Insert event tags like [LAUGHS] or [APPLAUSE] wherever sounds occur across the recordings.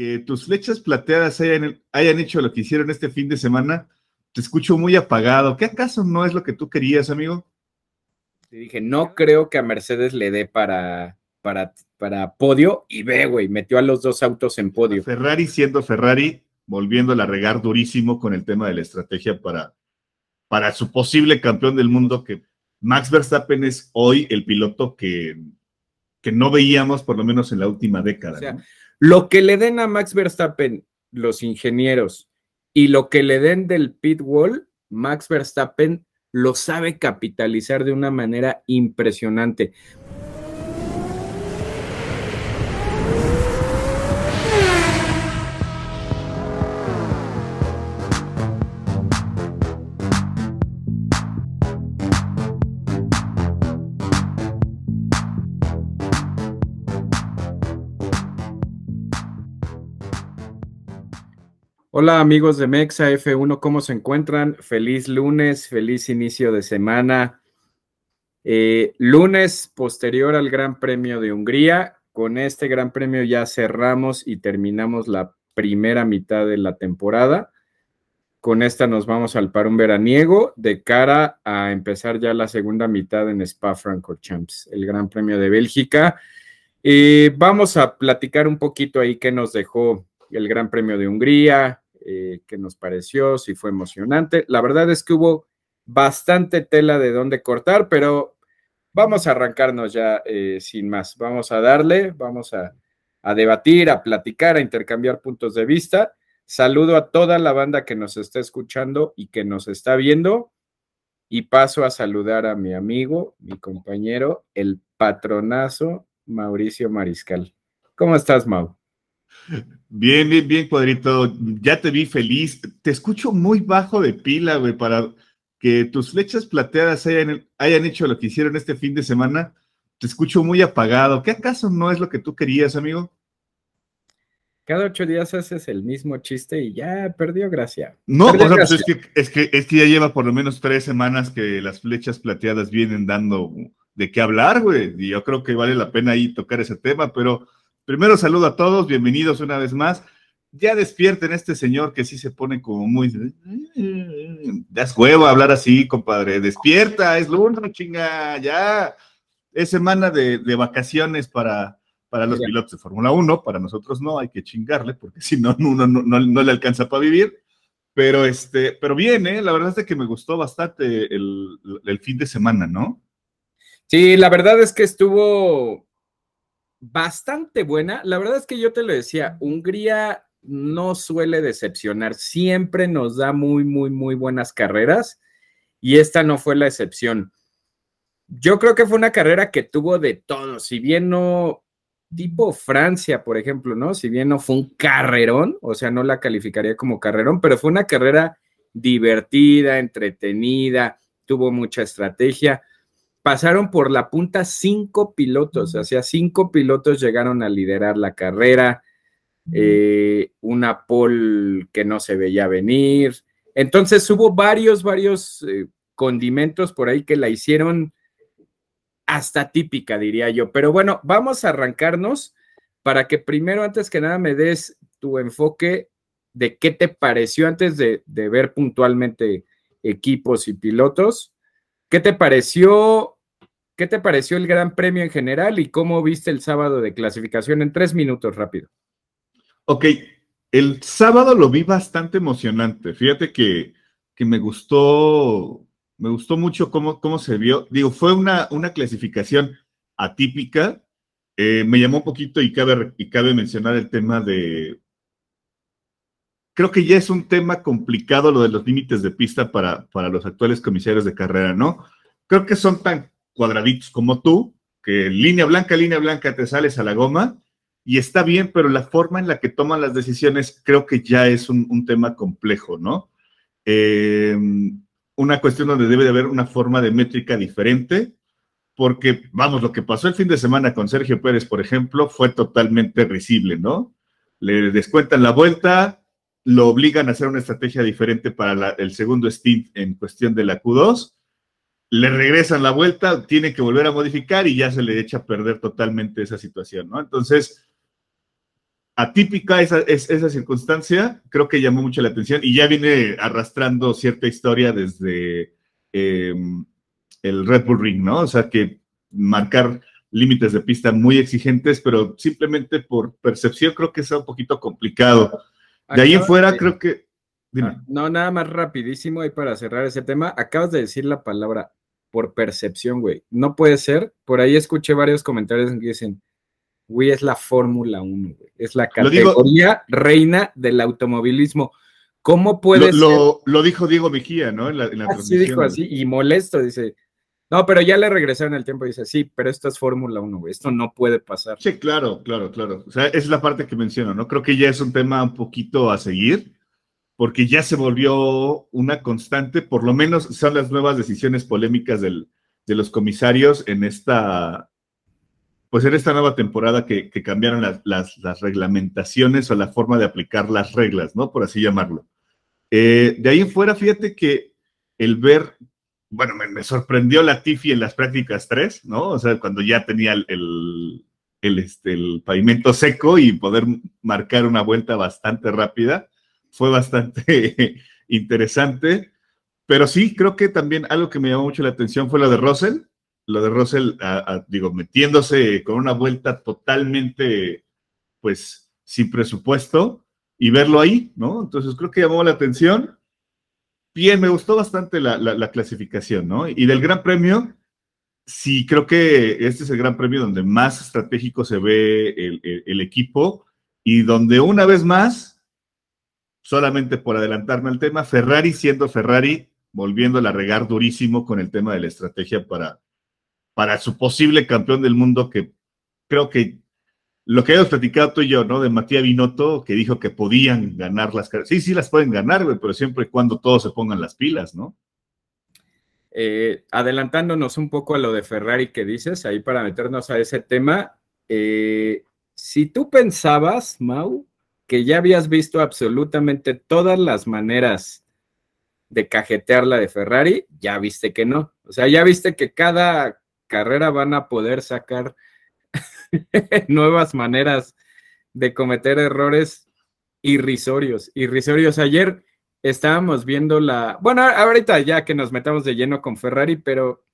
que tus flechas plateadas hayan, hayan hecho lo que hicieron este fin de semana, te escucho muy apagado. ¿Qué acaso no es lo que tú querías, amigo? Te dije, no creo que a Mercedes le dé para, para, para podio y ve, güey, metió a los dos autos en podio. Ferrari siendo Ferrari, volviendo a regar durísimo con el tema de la estrategia para, para su posible campeón del mundo, que Max Verstappen es hoy el piloto que, que no veíamos por lo menos en la última década. O sea, lo que le den a Max Verstappen los ingenieros y lo que le den del pit wall, Max Verstappen lo sabe capitalizar de una manera impresionante. Hola amigos de Mexa F1, ¿cómo se encuentran? Feliz lunes, feliz inicio de semana. Eh, lunes posterior al Gran Premio de Hungría. Con este Gran Premio ya cerramos y terminamos la primera mitad de la temporada. Con esta nos vamos al parón veraniego de cara a empezar ya la segunda mitad en Spa Francorchamps, el Gran Premio de Bélgica. Eh, vamos a platicar un poquito ahí qué nos dejó el Gran Premio de Hungría, eh, qué nos pareció, si fue emocionante. La verdad es que hubo bastante tela de dónde cortar, pero vamos a arrancarnos ya eh, sin más. Vamos a darle, vamos a, a debatir, a platicar, a intercambiar puntos de vista. Saludo a toda la banda que nos está escuchando y que nos está viendo. Y paso a saludar a mi amigo, mi compañero, el patronazo Mauricio Mariscal. ¿Cómo estás, Mau? Bien, bien, bien, cuadrito. Ya te vi feliz. Te escucho muy bajo de pila, güey, para que tus flechas plateadas hayan, hayan hecho lo que hicieron este fin de semana. Te escucho muy apagado. ¿Qué acaso no es lo que tú querías, amigo? Cada ocho días haces el mismo chiste y ya perdió gracia. No, Perdió o sea, pues gracia. es que, es, que, es que ya lleva por lo menos tres semanas que las flechas plateadas vienen dando de qué hablar, güey. Y yo creo que vale la pena ahí tocar ese tema, pero primero saludo a todos, bienvenidos una vez más. Ya despierten este señor que sí se pone como muy... Das huevo a hablar así, compadre. Despierta, es lunes, chinga, ya. Es semana de, de vacaciones para, para los pilotos de Fórmula 1, para nosotros no, hay que chingarle, porque si no, [LAUGHS] uno no, no, no le alcanza para vivir. Pero, este, pero bien, ¿eh? la verdad es que me gustó bastante el, el fin de semana, ¿no? Sí, la verdad es que estuvo bastante buena. La verdad es que yo te lo decía, Hungría no suele decepcionar, siempre nos da muy, muy, muy buenas carreras y esta no fue la excepción. Yo creo que fue una carrera que tuvo de todo, si bien no, tipo Francia, por ejemplo, ¿no? Si bien no fue un carrerón, o sea, no la calificaría como carrerón, pero fue una carrera divertida, entretenida, tuvo mucha estrategia pasaron por la punta cinco pilotos, o sea, cinco pilotos llegaron a liderar la carrera, eh, una pole que no se veía venir. Entonces hubo varios, varios eh, condimentos por ahí que la hicieron hasta típica, diría yo. Pero bueno, vamos a arrancarnos para que primero, antes que nada, me des tu enfoque de qué te pareció antes de, de ver puntualmente equipos y pilotos. ¿Qué te pareció? ¿Qué te pareció el Gran Premio en general y cómo viste el sábado de clasificación en tres minutos rápido? Ok, el sábado lo vi bastante emocionante. Fíjate que, que me gustó, me gustó mucho cómo, cómo se vio. Digo, fue una, una clasificación atípica. Eh, me llamó un poquito y cabe, y cabe mencionar el tema de... Creo que ya es un tema complicado lo de los límites de pista para, para los actuales comisarios de carrera, ¿no? Creo que son tan cuadraditos como tú, que línea blanca, línea blanca, te sales a la goma y está bien, pero la forma en la que toman las decisiones creo que ya es un, tema complejo, ¿no? Eh, una cuestión donde debe de haber una forma de métrica diferente, porque, vamos, lo que pasó el fin de semana con Sergio Pérez, por ejemplo, fue totalmente risible, ¿no? Le descuentan la vuelta, lo obligan a hacer una estrategia diferente para el segundo stint en cuestión de la Q2, le regresan la vuelta, tiene que volver a modificar y ya se le echa a perder totalmente esa situación, ¿no? Entonces, atípica esa, esa circunstancia, creo que llamó mucho la atención y ya viene arrastrando cierta historia desde em, el Red Bull Ring, ¿no? O sea, que marcar límites de pista muy exigentes, pero simplemente por percepción creo que es un poquito complicado. De ahí en fuera creo que... Ah, no, nada más rapidísimo ahí para cerrar ese tema. Acabas de decir la palabra por percepción, güey. No puede ser. Por ahí escuché varios comentarios que dicen, güey, es la Fórmula 1, güey. Es la categoría reina del automovilismo. ¿Cómo puede lo, ser? Lo, dijo Diego Mejía, ¿no? En la, así dijo así, y molesto, dice. No, pero ya le regresaron el tiempo y dice, sí, pero esto es Fórmula 1, güey. Esto no puede pasar. Sí, claro, claro, claro. O sea, es la parte que menciono, ¿no? Creo que ya es un tema un poquito a seguir, porque ya se volvió una constante, por lo menos son las nuevas decisiones polémicas del, de los comisarios en esta pues en esta nueva temporada que, cambiaron las, reglamentaciones o la forma de aplicar las reglas, ¿no? Por así llamarlo. Eh, de ahí en fuera, fíjate que el ver, bueno, me, sorprendió la Tiffy en las prácticas 3, ¿no? O sea, cuando ya tenía el, este, el pavimento seco y poder marcar una vuelta bastante rápida, fue bastante [LAUGHS] interesante. Pero sí, creo que también algo que me llamó mucho la atención fue lo de Russell, lo de Russell, digo, metiéndose con una vuelta totalmente, pues, sin presupuesto y verlo ahí, ¿no? Entonces creo que llamó la atención. Bien, me gustó bastante la, clasificación, ¿no? Y del Gran Premio, sí, creo que este es el Gran Premio donde más estratégico se ve el, equipo y donde una vez más, solamente por adelantarme al tema, Ferrari siendo Ferrari, volviendo a regar durísimo con el tema de la estrategia para, para su posible campeón del mundo, que creo que lo que hemos platicado tú y yo, ¿no? De Matías Binotto, que dijo que podían ganar las carreras. Sí, sí las pueden ganar, pero siempre y cuando todos se pongan las pilas, ¿no? Eh, adelantándonos un poco a lo de Ferrari que dices, ahí para meternos a ese tema, eh, si tú pensabas, Mau, que ya habías visto absolutamente todas las maneras de cajetear la de Ferrari, ya viste que no. O sea, ya viste que cada carrera van a poder sacar [LAUGHS] nuevas maneras de cometer errores irrisorios, irrisorios. Ayer estábamos viendo la, bueno, ahorita ya que nos metamos de lleno con Ferrari, pero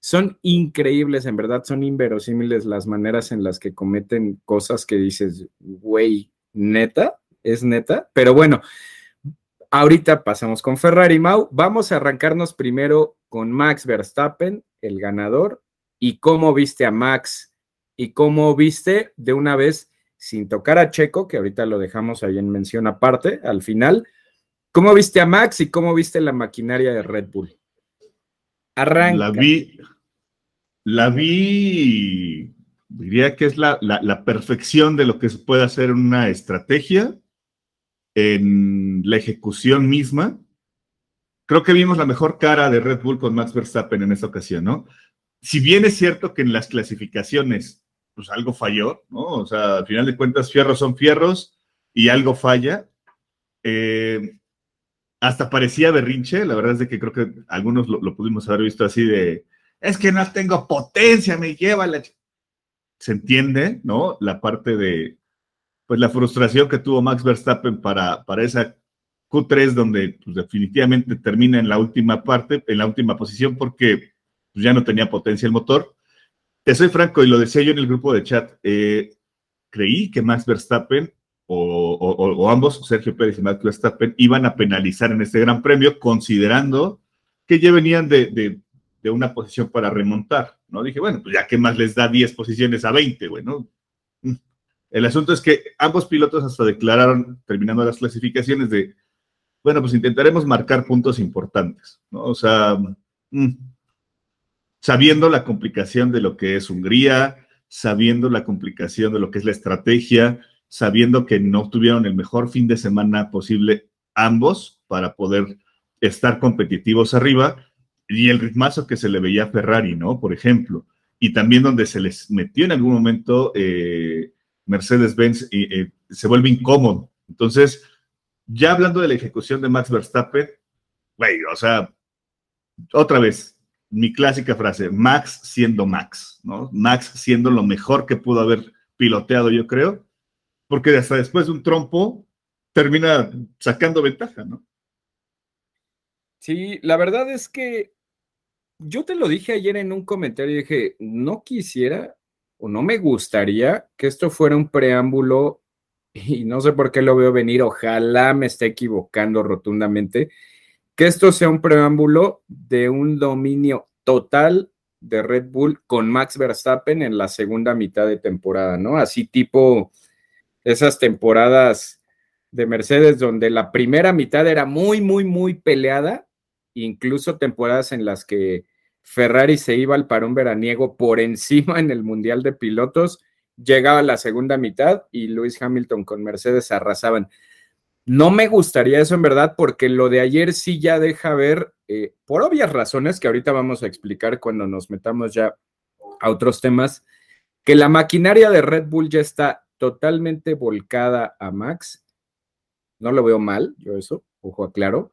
son increíbles, en verdad, son inverosímiles las maneras en las que cometen cosas que dices, güey, neta, es neta, pero bueno. Ahorita pasamos con Ferrari, Mau. Vamos a arrancarnos primero con Max Verstappen, el ganador, y cómo viste a Max y cómo viste de una vez, sin tocar a Checo, que ahorita lo dejamos ahí en mención aparte, al final, cómo viste a Max y cómo viste la maquinaria de Red Bull. Arranca. La vi, la vi, diría que es la, la perfección de lo que se puede hacer en una estrategia, en la ejecución misma. Creo que vimos la mejor cara de Red Bull con Max Verstappen en esta ocasión, ¿no? si bien es cierto que en las clasificaciones, pues algo falló, ¿no? O sea, al final de cuentas, fierros son fierros y algo falla. Eh, hasta parecía berrinche, la verdad es de que creo que algunos lo, pudimos haber visto así de, es que no tengo potencia, me lleva la... Se entiende, ¿no? La parte de, pues la frustración que tuvo Max Verstappen para, para esa Q3, donde pues, definitivamente termina en la última parte, en la última posición, porque pues, ya no tenía potencia el motor. Te soy franco, y lo decía yo en el grupo de chat, eh, creí que Max Verstappen o, ambos, Sergio Pérez y Max Verstappen, iban a penalizar en este gran premio, considerando que ya venían de, una posición para remontar, ¿no? Dije, bueno, pues ya que más les da 10 posiciones a 20, bueno. Mm. El asunto es que ambos pilotos hasta declararon, terminando las clasificaciones, de, bueno, pues intentaremos marcar puntos importantes, ¿no? O sea, mm, sabiendo la complicación de lo que es Hungría, sabiendo la complicación de lo que es la estrategia, sabiendo que no tuvieron el mejor fin de semana posible ambos para poder estar competitivos arriba y el ritmazo que se le veía a Ferrari, ¿no? Por ejemplo, y también donde se les metió en algún momento eh, Mercedes-Benz eh, se vuelve incómodo. Entonces, ya hablando de la ejecución de Max Verstappen, güey, o sea, otra vez, mi clásica frase, Max siendo Max, ¿no? Max siendo lo mejor que pudo haber piloteado, yo creo. porque hasta después de un trompo termina sacando ventaja, ¿no? Sí, la verdad es que yo te lo dije ayer en un comentario, dije, no quisiera o no me gustaría que esto fuera un preámbulo y no sé por qué lo veo venir, ojalá me esté equivocando rotundamente, que esto sea un preámbulo de un dominio total de Red Bull con Max Verstappen en la segunda mitad de temporada, ¿no? Así tipo esas temporadas de Mercedes donde la primera mitad era muy, muy, muy peleada, incluso temporadas en las que Ferrari se iba al parón veraniego por [LAUGHS] encima en el Mundial de Pilotos, llegaba la segunda mitad y Lewis Hamilton con Mercedes arrasaban. No me gustaría eso en verdad, porque lo de ayer sí ya deja ver, eh, por obvias razones que ahorita vamos a explicar cuando nos metamos ya a otros temas, que la maquinaria de Red Bull ya está totalmente volcada a Max. No lo veo mal, yo eso, ojo aclaro.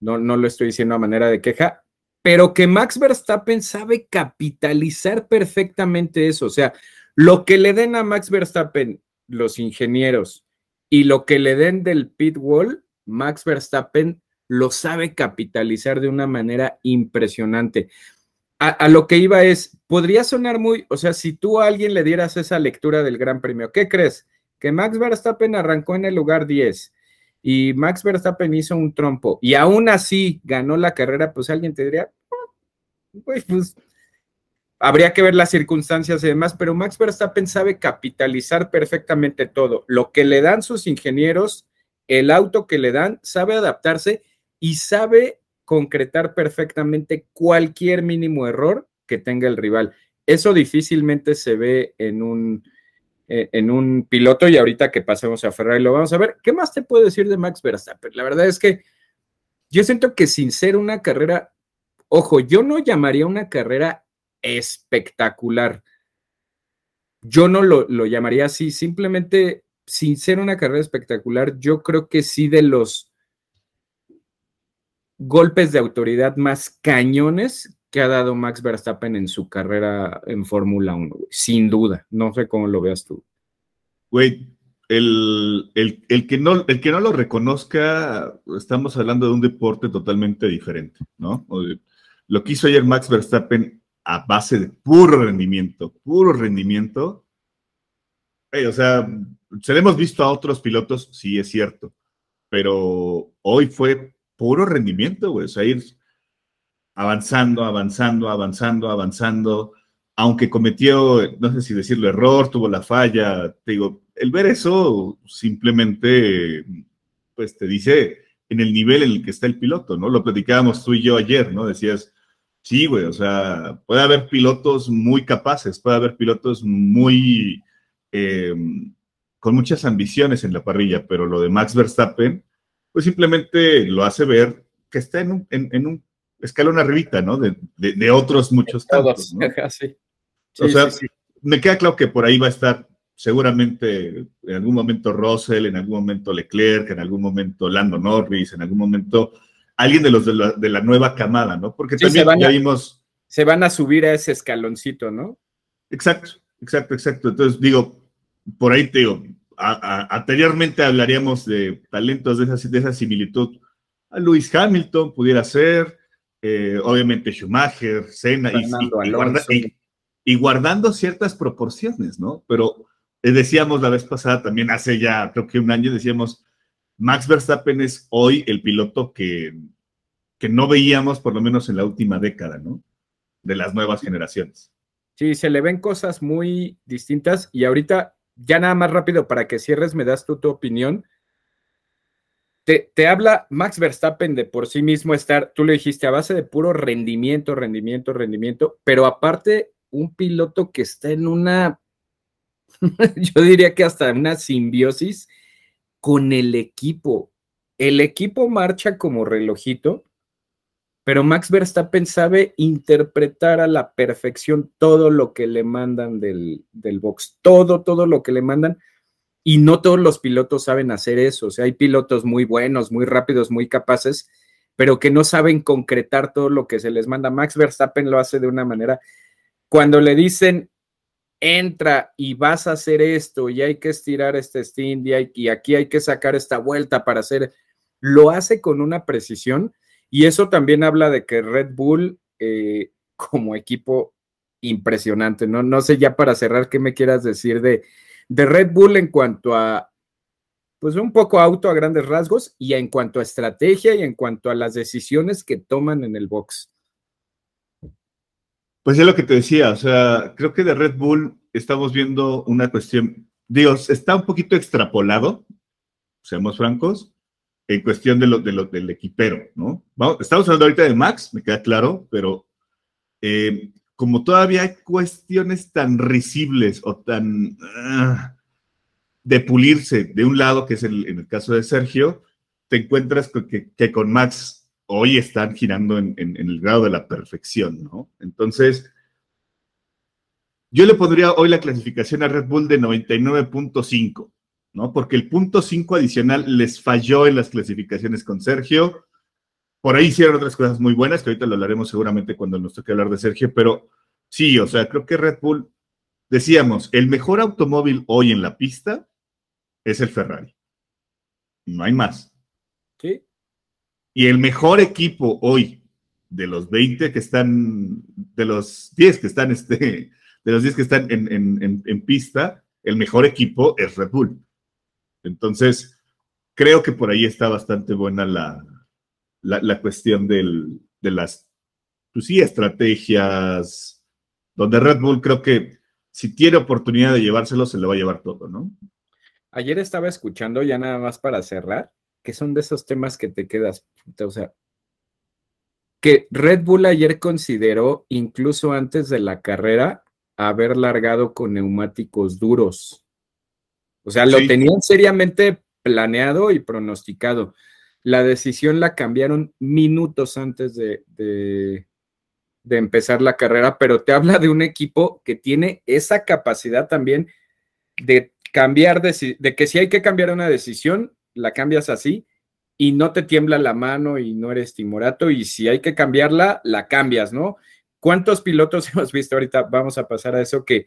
No, no lo estoy diciendo a manera de queja, pero que Max Verstappen sabe capitalizar perfectamente eso. O sea, lo que le den a Max Verstappen los ingenieros y lo que le den del pit wall, Max Verstappen lo sabe capitalizar de una manera impresionante. A, lo que iba es, podría sonar muy, o sea, si tú a alguien le dieras esa lectura del Gran Premio, ¿qué crees? Que Max Verstappen arrancó en el lugar 10 y Max Verstappen hizo un trompo y aún así ganó la carrera, pues alguien te diría, pues, pues Habría que ver las circunstancias y demás, pero Max Verstappen sabe capitalizar perfectamente todo. Lo que le dan sus ingenieros, el auto que le dan, sabe adaptarse y sabe concretar perfectamente cualquier mínimo error que tenga el rival. Eso difícilmente se ve en un, eh, en un piloto y ahorita que pasemos a Ferrari lo vamos a ver. ¿Qué más te puedo decir de Max Verstappen? La verdad es que yo siento que sin ser una carrera, ojo, yo no llamaría una carrera espectacular. Yo no lo, llamaría así, simplemente sin ser una carrera espectacular, yo creo que sí de los golpes de autoridad más cañones que ha dado Max Verstappen en su carrera en Fórmula 1, sin duda. No sé cómo lo veas tú. Güey, el, el, que no, el que no lo reconozca, estamos hablando de un deporte totalmente diferente, ¿no? Lo que hizo ayer Max Verstappen a base de puro rendimiento, puro rendimiento. o sea, se le hemos visto a otros pilotos, sí es cierto, pero hoy fue puro rendimiento, güey, o sea, ir avanzando, avanzando, avanzando, avanzando, aunque cometió, no sé si decirlo, error, tuvo la falla, te digo, el ver eso simplemente, pues te dice en el nivel en el que está el piloto, ¿no? Lo platicábamos tú y yo ayer, ¿no? Decías, Sí, güey, o sea, puede haber pilotos muy capaces, puede haber pilotos muy eh, con muchas ambiciones en la parrilla, pero lo de Max Verstappen, pues simplemente lo hace ver que está en un, en, un escalón arribita, ¿no? De, otros muchos tantos, ¿no? [LAUGHS] sí. o sea, me queda claro que por ahí va a estar seguramente en algún momento Russell, en algún momento Leclerc, en algún momento Lando Norris, en algún momento alguien de los de la, nueva camada, ¿no? Porque también ya vimos... Se van a subir a ese escaloncito, ¿no? Exacto, exacto, exacto. Entonces, digo, por ahí te digo, anteriormente hablaríamos de talentos de esa, de esa similitud. A Luis Hamilton pudiera ser, eh, obviamente Schumacher, Senna, y, y, guardando ciertas proporciones, ¿no? Pero eh, decíamos la vez pasada, también hace ya creo que un año, decíamos, Max Verstappen es hoy el piloto que, que no veíamos por lo menos en la última década, ¿no? De las nuevas generaciones. Sí, se le ven cosas muy distintas y ahorita, ya nada más rápido para que cierres, me das tú tu opinión. Te, te, habla Max Verstappen de por sí mismo estar, tú le dijiste, a base de puro rendimiento, rendimiento, rendimiento, pero aparte un piloto que está en una, [LAUGHS] yo diría que hasta una simbiosis con el equipo. El equipo marcha como relojito, pero Max Verstappen sabe interpretar a la perfección todo lo que le mandan del, del box, todo, todo lo que le mandan. Y no todos los pilotos saben hacer eso. O sea, hay pilotos muy buenos, muy rápidos, muy capaces, pero que no saben concretar todo lo que se les manda. Max Verstappen lo hace de una manera. Cuando le dicen, entra y vas a hacer esto y hay que estirar este stint y, aquí hay que sacar esta vuelta para hacer, lo hace con una precisión y eso también habla de que Red Bull eh, como equipo impresionante, ¿no? No sé ya para cerrar qué me quieras decir de, de Red Bull en cuanto a, pues un poco auto a grandes rasgos y en cuanto a estrategia y en cuanto a las decisiones que toman en el box. Pues es lo que te decía, o sea, creo que de Red Bull estamos viendo una cuestión, Dios, está un poquito extrapolado, seamos francos, en cuestión de lo, de lo del equipero, ¿no? estamos hablando ahorita de Max, me queda claro, pero eh, como todavía hay cuestiones tan risibles o tan ah, de pulirse de un lado, que es el, en el caso de Sergio, te encuentras que, que con Max hoy están girando en, el grado de la perfección, ¿no? Entonces, yo le pondría hoy la clasificación a Red Bull de 99.5, ¿no? Porque el punto 5 adicional les falló en las clasificaciones con Sergio. Por ahí hicieron otras cosas muy buenas, que ahorita lo hablaremos seguramente cuando nos toque hablar de Sergio, pero sí, o sea, creo que Red Bull, decíamos, el mejor automóvil hoy en la pista es el Ferrari. No hay más. Sí. Y el mejor equipo hoy, de los 20 que están, de los 10 que están, este, de los 10 que están en, pista, el mejor equipo es Red Bull. Entonces, creo que por ahí está bastante buena la, la, cuestión del, de las, pues sí, estrategias, donde Red Bull creo que si tiene oportunidad de llevárselo, se le va a llevar todo, ¿no? Ayer estaba escuchando, ya nada más para cerrar, que son de esos temas que te quedas, o sea, que Red Bull ayer consideró, incluso antes de la carrera, haber largado con neumáticos duros. O sea, lo tenían seriamente planeado y pronosticado. La decisión la cambiaron minutos antes de, de, empezar la carrera, pero te habla de un equipo que tiene esa capacidad también de cambiar, de, de que si hay que cambiar una decisión, la cambias así y no te tiembla la mano y no eres timorato y si hay que cambiarla, la cambias, ¿no? ¿Cuántos pilotos [LAUGHS] hemos visto ahorita? Vamos a pasar a eso que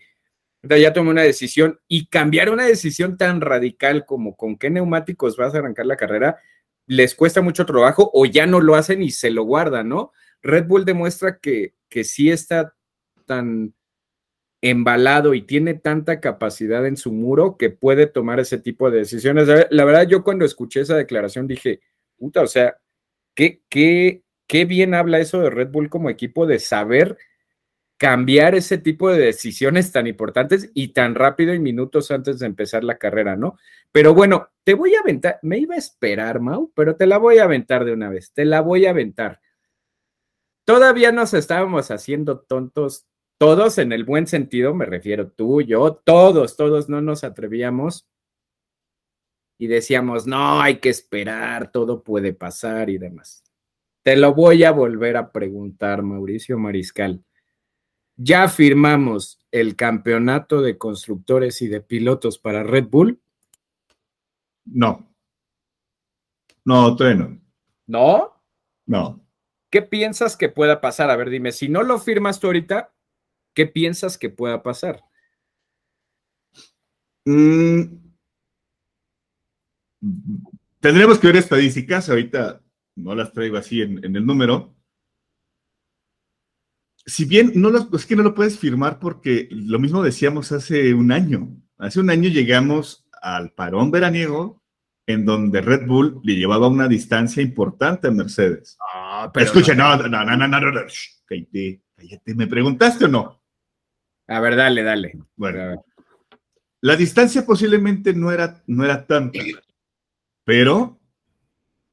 ya tomé una decisión y cambiar una decisión tan radical como con qué neumáticos vas a arrancar la carrera, les cuesta mucho trabajo o ya no lo hacen y se lo guardan, ¿no? Red Bull demuestra que, que sí está tan embalado y tiene tanta capacidad en su muro que puede tomar ese tipo de decisiones. La verdad, yo cuando escuché esa declaración dije, puta, o sea, qué, qué, qué bien habla eso de Red Bull como equipo de saber cambiar ese tipo de decisiones tan importantes y tan rápido y minutos antes de empezar la carrera, ¿no? Pero bueno, te voy a aventar, me iba a esperar, Mau, pero te la voy a aventar de una vez, te la voy a aventar. Todavía nos estábamos haciendo tontos todos en el buen sentido, me refiero tú, yo, todos, todos no nos atrevíamos y decíamos, no, hay que esperar, todo puede pasar y demás. Te lo voy a volver a preguntar, Mauricio Mariscal. ¿Ya firmamos el campeonato de constructores y de pilotos para Red Bull? No. No, todavía no. ¿No? No. ¿Qué piensas que pueda pasar? A ver, dime, si no lo firmas tú ahorita, ¿Qué piensas que pueda pasar? Mm. tendremos que ver estadísticas, ahorita no las traigo así en, el número. Si bien no es que no lo puedes firmar porque lo mismo decíamos hace un año. Hace un año llegamos al parón veraniego en donde Red Bull le llevaba una distancia importante a Mercedes. Ah, pero Escucha, no, no, no, no, no, no, cállate, cállate, ¿me preguntaste o no? A ver, dale, dale. Bueno, la distancia posiblemente no era, no era tanta, pero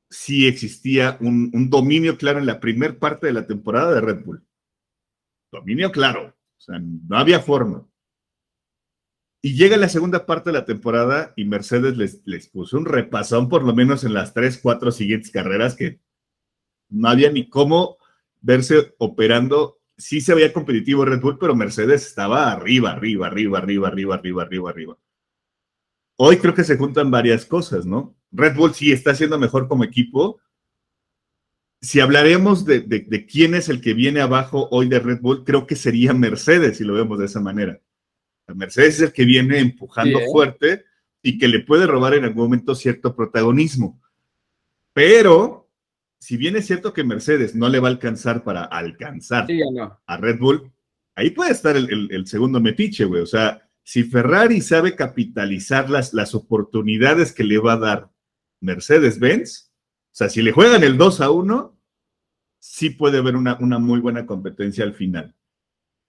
sí existía un, dominio claro en la primera parte de la temporada de Red Bull. Dominio claro, o sea, no había forma. Y llega la segunda parte de la temporada y Mercedes les, les puso un repasón, por lo menos en las tres, cuatro siguientes carreras, que no había ni cómo verse operando sí se veía competitivo Red Bull, pero Mercedes estaba arriba, arriba, arriba, arriba, arriba, arriba, arriba, arriba. Hoy creo que se juntan varias cosas, ¿no? Red Bull sí está siendo mejor como equipo. Si hablaremos de, quién es el que viene abajo hoy de Red Bull, creo que sería Mercedes, si lo vemos de esa manera. Mercedes es el que viene empujando fuerte y que le puede robar en algún momento cierto protagonismo. Pero, si bien es cierto que Mercedes no le va a alcanzar para alcanzar a Red Bull, ahí puede estar el, segundo metiche, güey. O sea, si Ferrari sabe capitalizar las, las oportunidades que le va a dar Mercedes-Benz, o sea, si le juegan el 2 a 1, sí puede haber una, una muy buena competencia al final.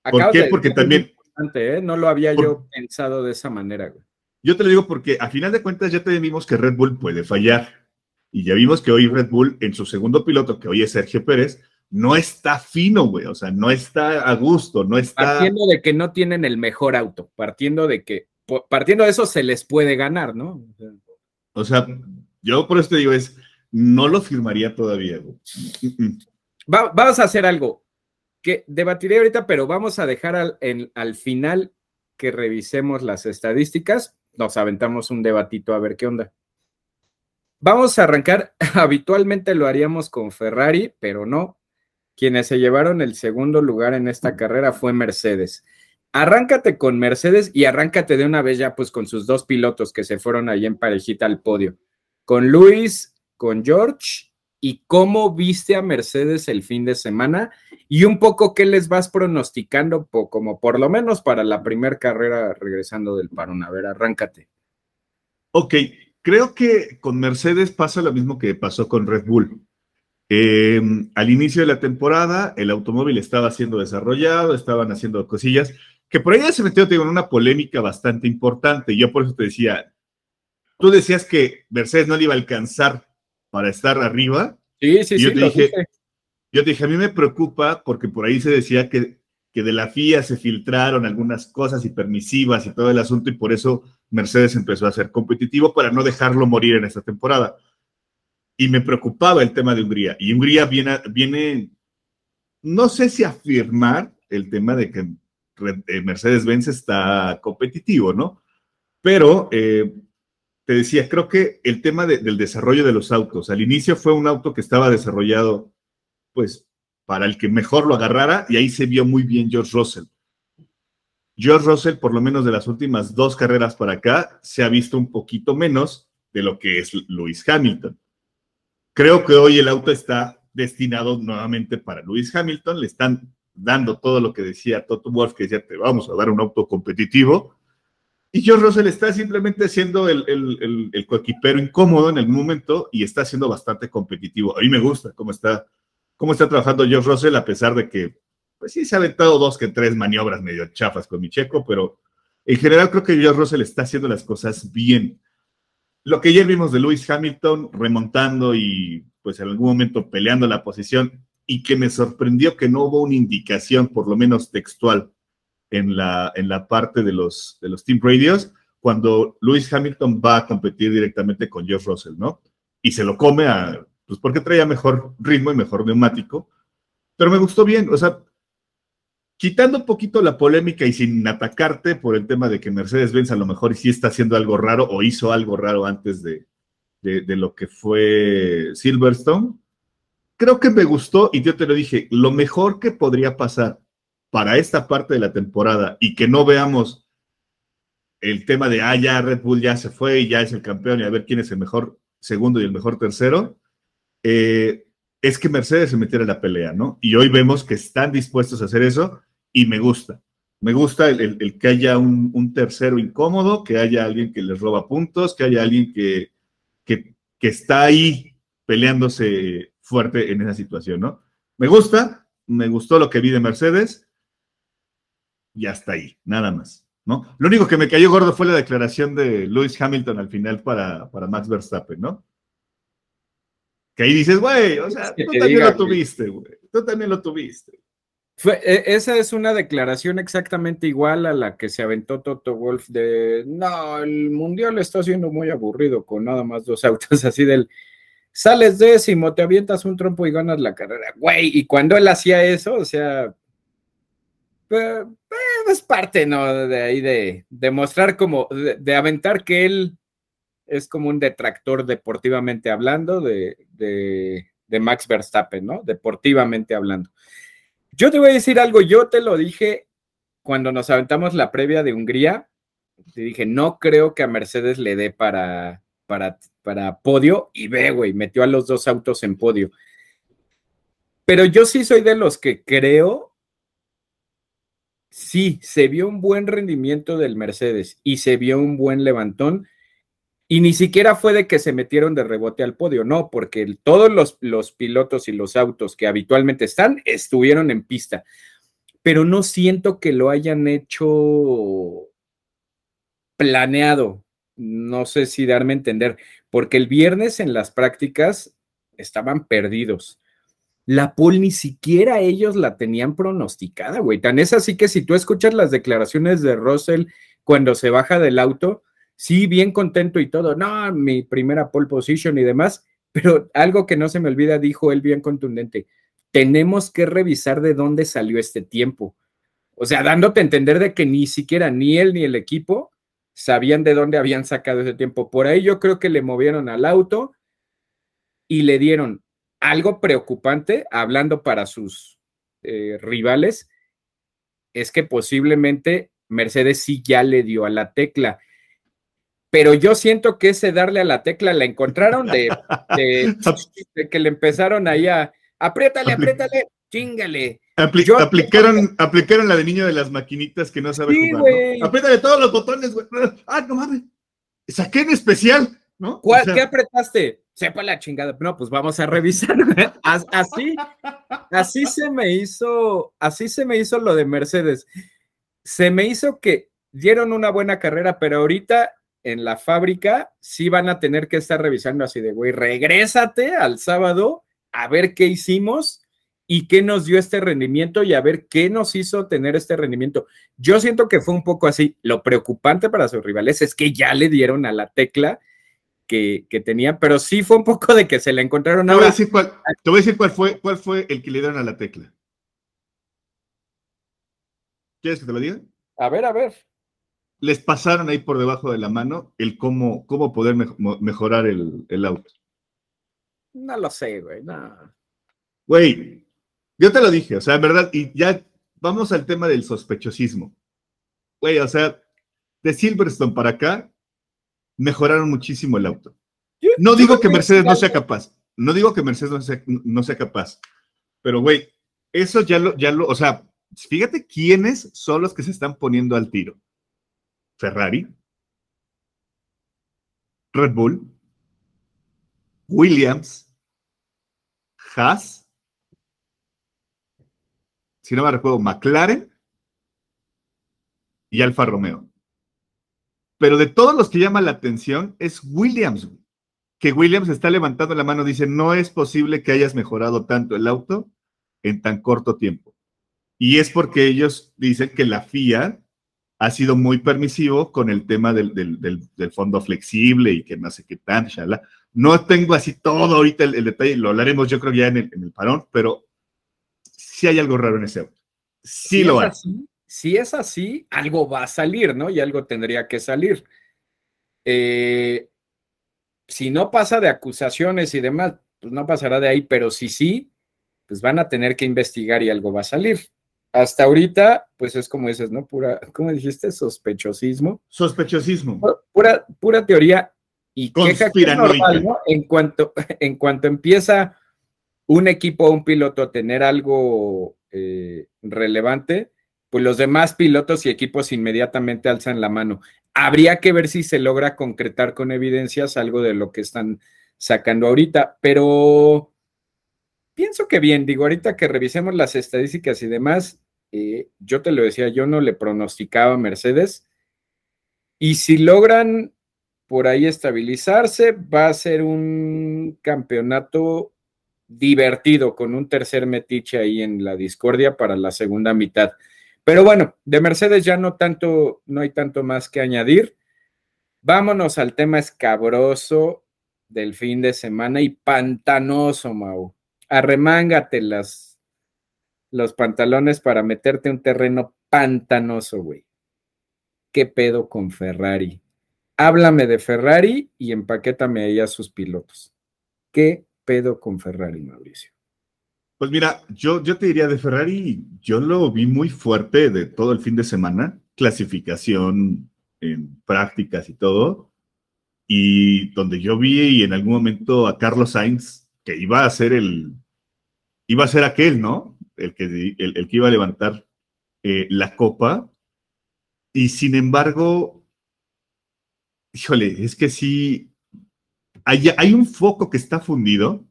¿Por qué? Porque también... ¿eh? No lo había yo pensado de esa manera, güey. Yo te lo digo porque a final de cuentas ya te vimos que Red Bull puede fallar. Y ya vimos que hoy Red Bull, en su segundo piloto, que hoy es Sergio Pérez, no está fino, güey. O sea, no está a gusto, no está. Partiendo de que no tienen el mejor auto, partiendo de que, partiendo de eso se les puede ganar, ¿no? O sea, yo por eso te digo, es, no lo firmaría todavía, güey. vamos a hacer algo que debatiré ahorita, pero vamos a dejar al, al final que revisemos las estadísticas. Nos aventamos un debatito a ver qué onda. Vamos a arrancar, [LAUGHS] habitualmente lo haríamos con Ferrari, pero no. Quienes se llevaron el segundo lugar en esta carrera fue Mercedes. Arráncate con Mercedes y arráncate de una vez ya pues con sus dos pilotos que se fueron ahí en parejita al podio. Con Luis, con George y cómo viste a Mercedes el fin de semana y un poco qué les vas pronosticando como por lo menos para la primera carrera regresando del parón. A ver, arráncate. Ok, Creo que con Mercedes pasa lo mismo que pasó con Red Bull. Em, al inicio de la temporada, el automóvil estaba siendo desarrollado, estaban haciendo cosillas, que por ahí ya se metió en una polémica bastante importante. Yo por eso te decía, tú decías que Mercedes no le iba a alcanzar para estar arriba. Sí, sí, yo sí. Te dije, yo te dije, a mí me preocupa porque por ahí se decía que, que de la FIA se filtraron algunas cosas y permisivas y todo el asunto y por eso Mercedes empezó a ser competitivo para no dejarlo morir en esta temporada. Y me preocupaba el tema de Hungría. Y Hungría viene, no sé si afirmar el tema de que eh, Mercedes-Benz está competitivo, ¿no? Pero eh, te decía, creo que el tema del desarrollo de los autos, al inicio fue un auto que estaba desarrollado, pues, para el que mejor lo agarrara, y ahí se vio muy bien George Russell. George Russell, por lo menos de las últimas dos carreras para acá, se ha visto un poquito menos de lo que es Lewis Hamilton. Creo que hoy el auto está destinado nuevamente para Lewis Hamilton. Le están dando todo lo que decía Toto Wolff, que decía, te vamos a dar un auto competitivo. Y George Russell está simplemente siendo el, el, el, coequipero incómodo en el momento y está siendo bastante competitivo. A mí me gusta cómo está, cómo está trabajando George Russell, a pesar de que pues sí se ha aventado dos que tres maniobras medio chafas con mi checo, pero en general creo que George Russell está haciendo las cosas bien. Lo que ya vimos de Lewis Hamilton remontando y pues en algún momento peleando la posición y que me sorprendió que no hubo una indicación, por lo menos textual, en la, en la parte de los, de los team radios, cuando Lewis Hamilton va a competir directamente con George Russell, ¿no? Y se lo come a, pues porque traía mejor ritmo y mejor neumático, pero me gustó bien, o sea, quitando un poquito la polémica y sin atacarte por el tema de que Mercedes-Benz a lo mejor sí está haciendo algo raro o hizo algo raro antes de, lo que fue Silverstone, creo que me gustó y yo te lo dije, lo mejor que podría pasar para esta parte de la temporada y que no veamos el tema de, ah, ya Red Bull ya se fue y ya es el campeón y a ver quién es el mejor segundo y el mejor tercero, eh, es que Mercedes se metiera en la pelea, ¿no? Y hoy vemos que están dispuestos a hacer eso y me gusta. Me gusta el, que haya un, tercero incómodo, que haya alguien que les roba puntos, que haya alguien que, que, está ahí peleándose fuerte en esa situación, ¿no? Me gusta, me gustó lo que vi de Mercedes y hasta ahí, nada más, ¿no? Lo único que me cayó gordo fue la declaración de Lewis Hamilton al final para, para Max Verstappen, ¿no? Que ahí dices, güey, o sea, tú también lo tuviste, güey, tú también lo tuviste. E, esa es una declaración exactamente igual a la que se aventó Toto Wolf de, no, el mundial está siendo muy aburrido con nada más dos autos [LAUGHS] así del, sales décimo, te avientas un trompo y ganas la carrera, güey, y cuando él hacía eso, o sea, es parte, ¿no? De ahí de demostrar como, de, aventar que él es como un detractor deportivamente hablando de, de Max Verstappen, ¿no? Deportivamente hablando. Yo te voy a decir algo, yo te lo dije cuando nos aventamos la previa de Hungría, te dije, no creo que a Mercedes le dé para, para, para podio y ve, güey, metió a los dos autos en podio. Pero yo sí soy de los que creo, sí, se vio un buen rendimiento del Mercedes y se vio un buen levantón. Y ni siquiera fue de que se metieron de rebote al podio, no, porque todos los, pilotos y los autos que habitualmente están estuvieron en pista. Pero no siento que lo hayan hecho planeado. No sé si darme a entender, porque el viernes en las prácticas estaban perdidos la pole ni siquiera ellos la tenían pronosticada, güey. Tan es así que si tú escuchas las declaraciones de Russell cuando se baja del auto, sí, bien contento y todo, no, mi primera pole position y demás, pero algo que no se me olvida, dijo él bien contundente, tenemos que revisar de dónde salió este tiempo. O sea, dándote a entender de que ni siquiera ni él ni el equipo sabían de dónde habían sacado ese tiempo. Por ahí yo creo que le movieron al auto y le dieron algo preocupante, hablando para sus eh, rivales, es que posiblemente Mercedes sí ya le dio a la tecla. Pero yo siento que ese darle a la tecla la encontraron de, [LAUGHS] que le empezaron ahí a apriétale, apriétale, chingale. aplicaron, aplicaron la de niño de las maquinitas que no sabe jugar. Apriétale todos los botones, güey. Ah, no mames. Saqué en especial, ¿no? ¿Qué apretaste? sepa la chingada. No, pues vamos a revisar. [LAUGHS] Así, así se me hizo, así se me hizo lo de Mercedes. Se me hizo que dieron una buena carrera, pero ahorita en la fábrica sí van a tener que estar revisando así de, güey, regrésate al sábado a ver qué hicimos y qué nos dio este rendimiento y a ver qué nos hizo tener este rendimiento. Yo siento que fue un poco así. Lo preocupante para sus rivales es que ya le dieron a la tecla que, tenía, pero sí fue un poco de que se le encontraron ahora. Te voy a decir cuál, fue, cuál fue el que le dieron a la tecla. ¿Quieres que te lo diga? A ver, a ver. Les pasaron ahí por debajo de la mano el cómo, cómo poder mejorar el, el, auto. No lo sé, güey, no. Güey, yo te lo dije, o sea, en verdad, y ya vamos al tema del sospechosismo. Güey, o sea, de Silverstone para acá, mejoraron muchísimo el auto. No digo que Mercedes no sea capaz, no digo que Mercedes no sea, capaz, pero güey, eso ya lo, ya lo, o sea, fíjate quiénes son los que se están poniendo al tiro. Ferrari, Red Bull, Williams, Haas, si no me recuerdo, McLaren y Alfa Romeo. Pero de todos los que llaman la atención es Williams, que Williams está levantando la mano, dice, no es posible que hayas mejorado tanto el auto en tan corto tiempo. Y es porque ellos dicen que la FIA ha sido muy permisivo con el tema del, fondo flexible y que no sé qué tan, shala. No tengo así todo ahorita el, detalle, lo hablaremos yo creo ya en el, parón, pero sí hay algo raro en ese auto. Sí, lo hay si es así, algo va a salir, ¿no? Y algo tendría que salir. Eh, si no pasa de acusaciones y demás, pues no pasará de ahí, pero si sí, pues van a tener que investigar y algo va a salir. Hasta ahorita, pues es como dices, ¿no? Pura, ¿cómo dijiste? Sospechosismo. Sospechosismo. Pura, pura teoría y queja que normal, ¿no? En cuanto, [LAUGHS] en cuanto empieza un equipo o un piloto a tener algo eh, relevante, pues los demás pilotos y equipos inmediatamente alzan la mano. Habría que ver si se logra concretar con evidencias algo de lo que están sacando ahorita, pero pienso que bien, digo, ahorita que revisemos las estadísticas y demás, eh, yo te lo decía, yo no le pronosticaba a Mercedes, y si logran por ahí estabilizarse, va a ser un campeonato divertido con un tercer metiche ahí en la discordia para la segunda mitad. Pero bueno, de Mercedes ya no tanto, no hay tanto más que añadir. Vámonos al tema escabroso del fin de semana y pantanoso, Mau. Arremángate las, los pantalones para meterte un terreno pantanoso, güey. ¿Qué pedo con Ferrari? Háblame de Ferrari y empaquétame ahí a sus pilotos. ¿Qué pedo con Ferrari, Mauricio? Pues mira, yo, yo te diría de Ferrari, yo lo vi muy fuerte de todo el fin de semana, clasificación en prácticas y todo, y donde yo vi en algún momento a Carlos Sainz que iba a ser el, iba a ser aquel, ¿no? El que, el, que iba a levantar eh, la copa, y sin embargo, híjole, es que sí, hay, hay un foco que está fundido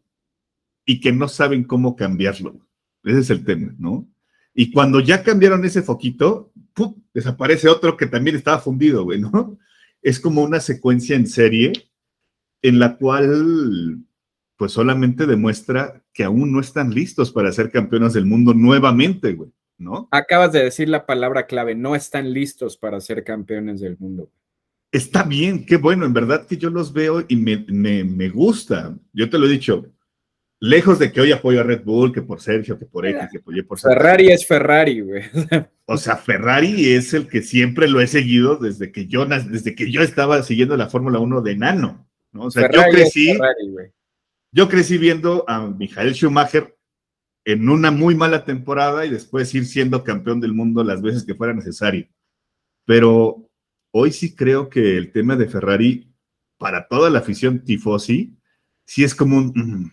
y que no saben cómo cambiarlo. Ese es el tema, ¿no? Y cuando ya cambiaron ese foquito, desaparece otro que también estaba fundido, güey, ¿no? Es como una secuencia en serie en la cual, pues solamente demuestra que aún no están listos para ser campeones del mundo nuevamente, güey, ¿no? Acabas de decir la palabra clave, no están listos para ser campeones del mundo. Está bien, qué bueno, en verdad que yo los veo y me, me, me gusta. Yo te lo he dicho, lejos de que hoy apoyo a Red Bull, que por Sergio, que por X, que apoyé por Ferrari es Ferrari, güey. [LAUGHS] O sea, Ferrari es el que siempre lo he seguido desde que yo, desde que yo estaba siguiendo la Fórmula 1 de nano. ¿no? O sea, yo crecí, yo crecí viendo a Michael Schumacher en una muy mala temporada y después ir siendo campeón del mundo las veces que fuera necesario. Pero hoy sí creo que el tema de Ferrari, para toda la afición tifosi, sí es como un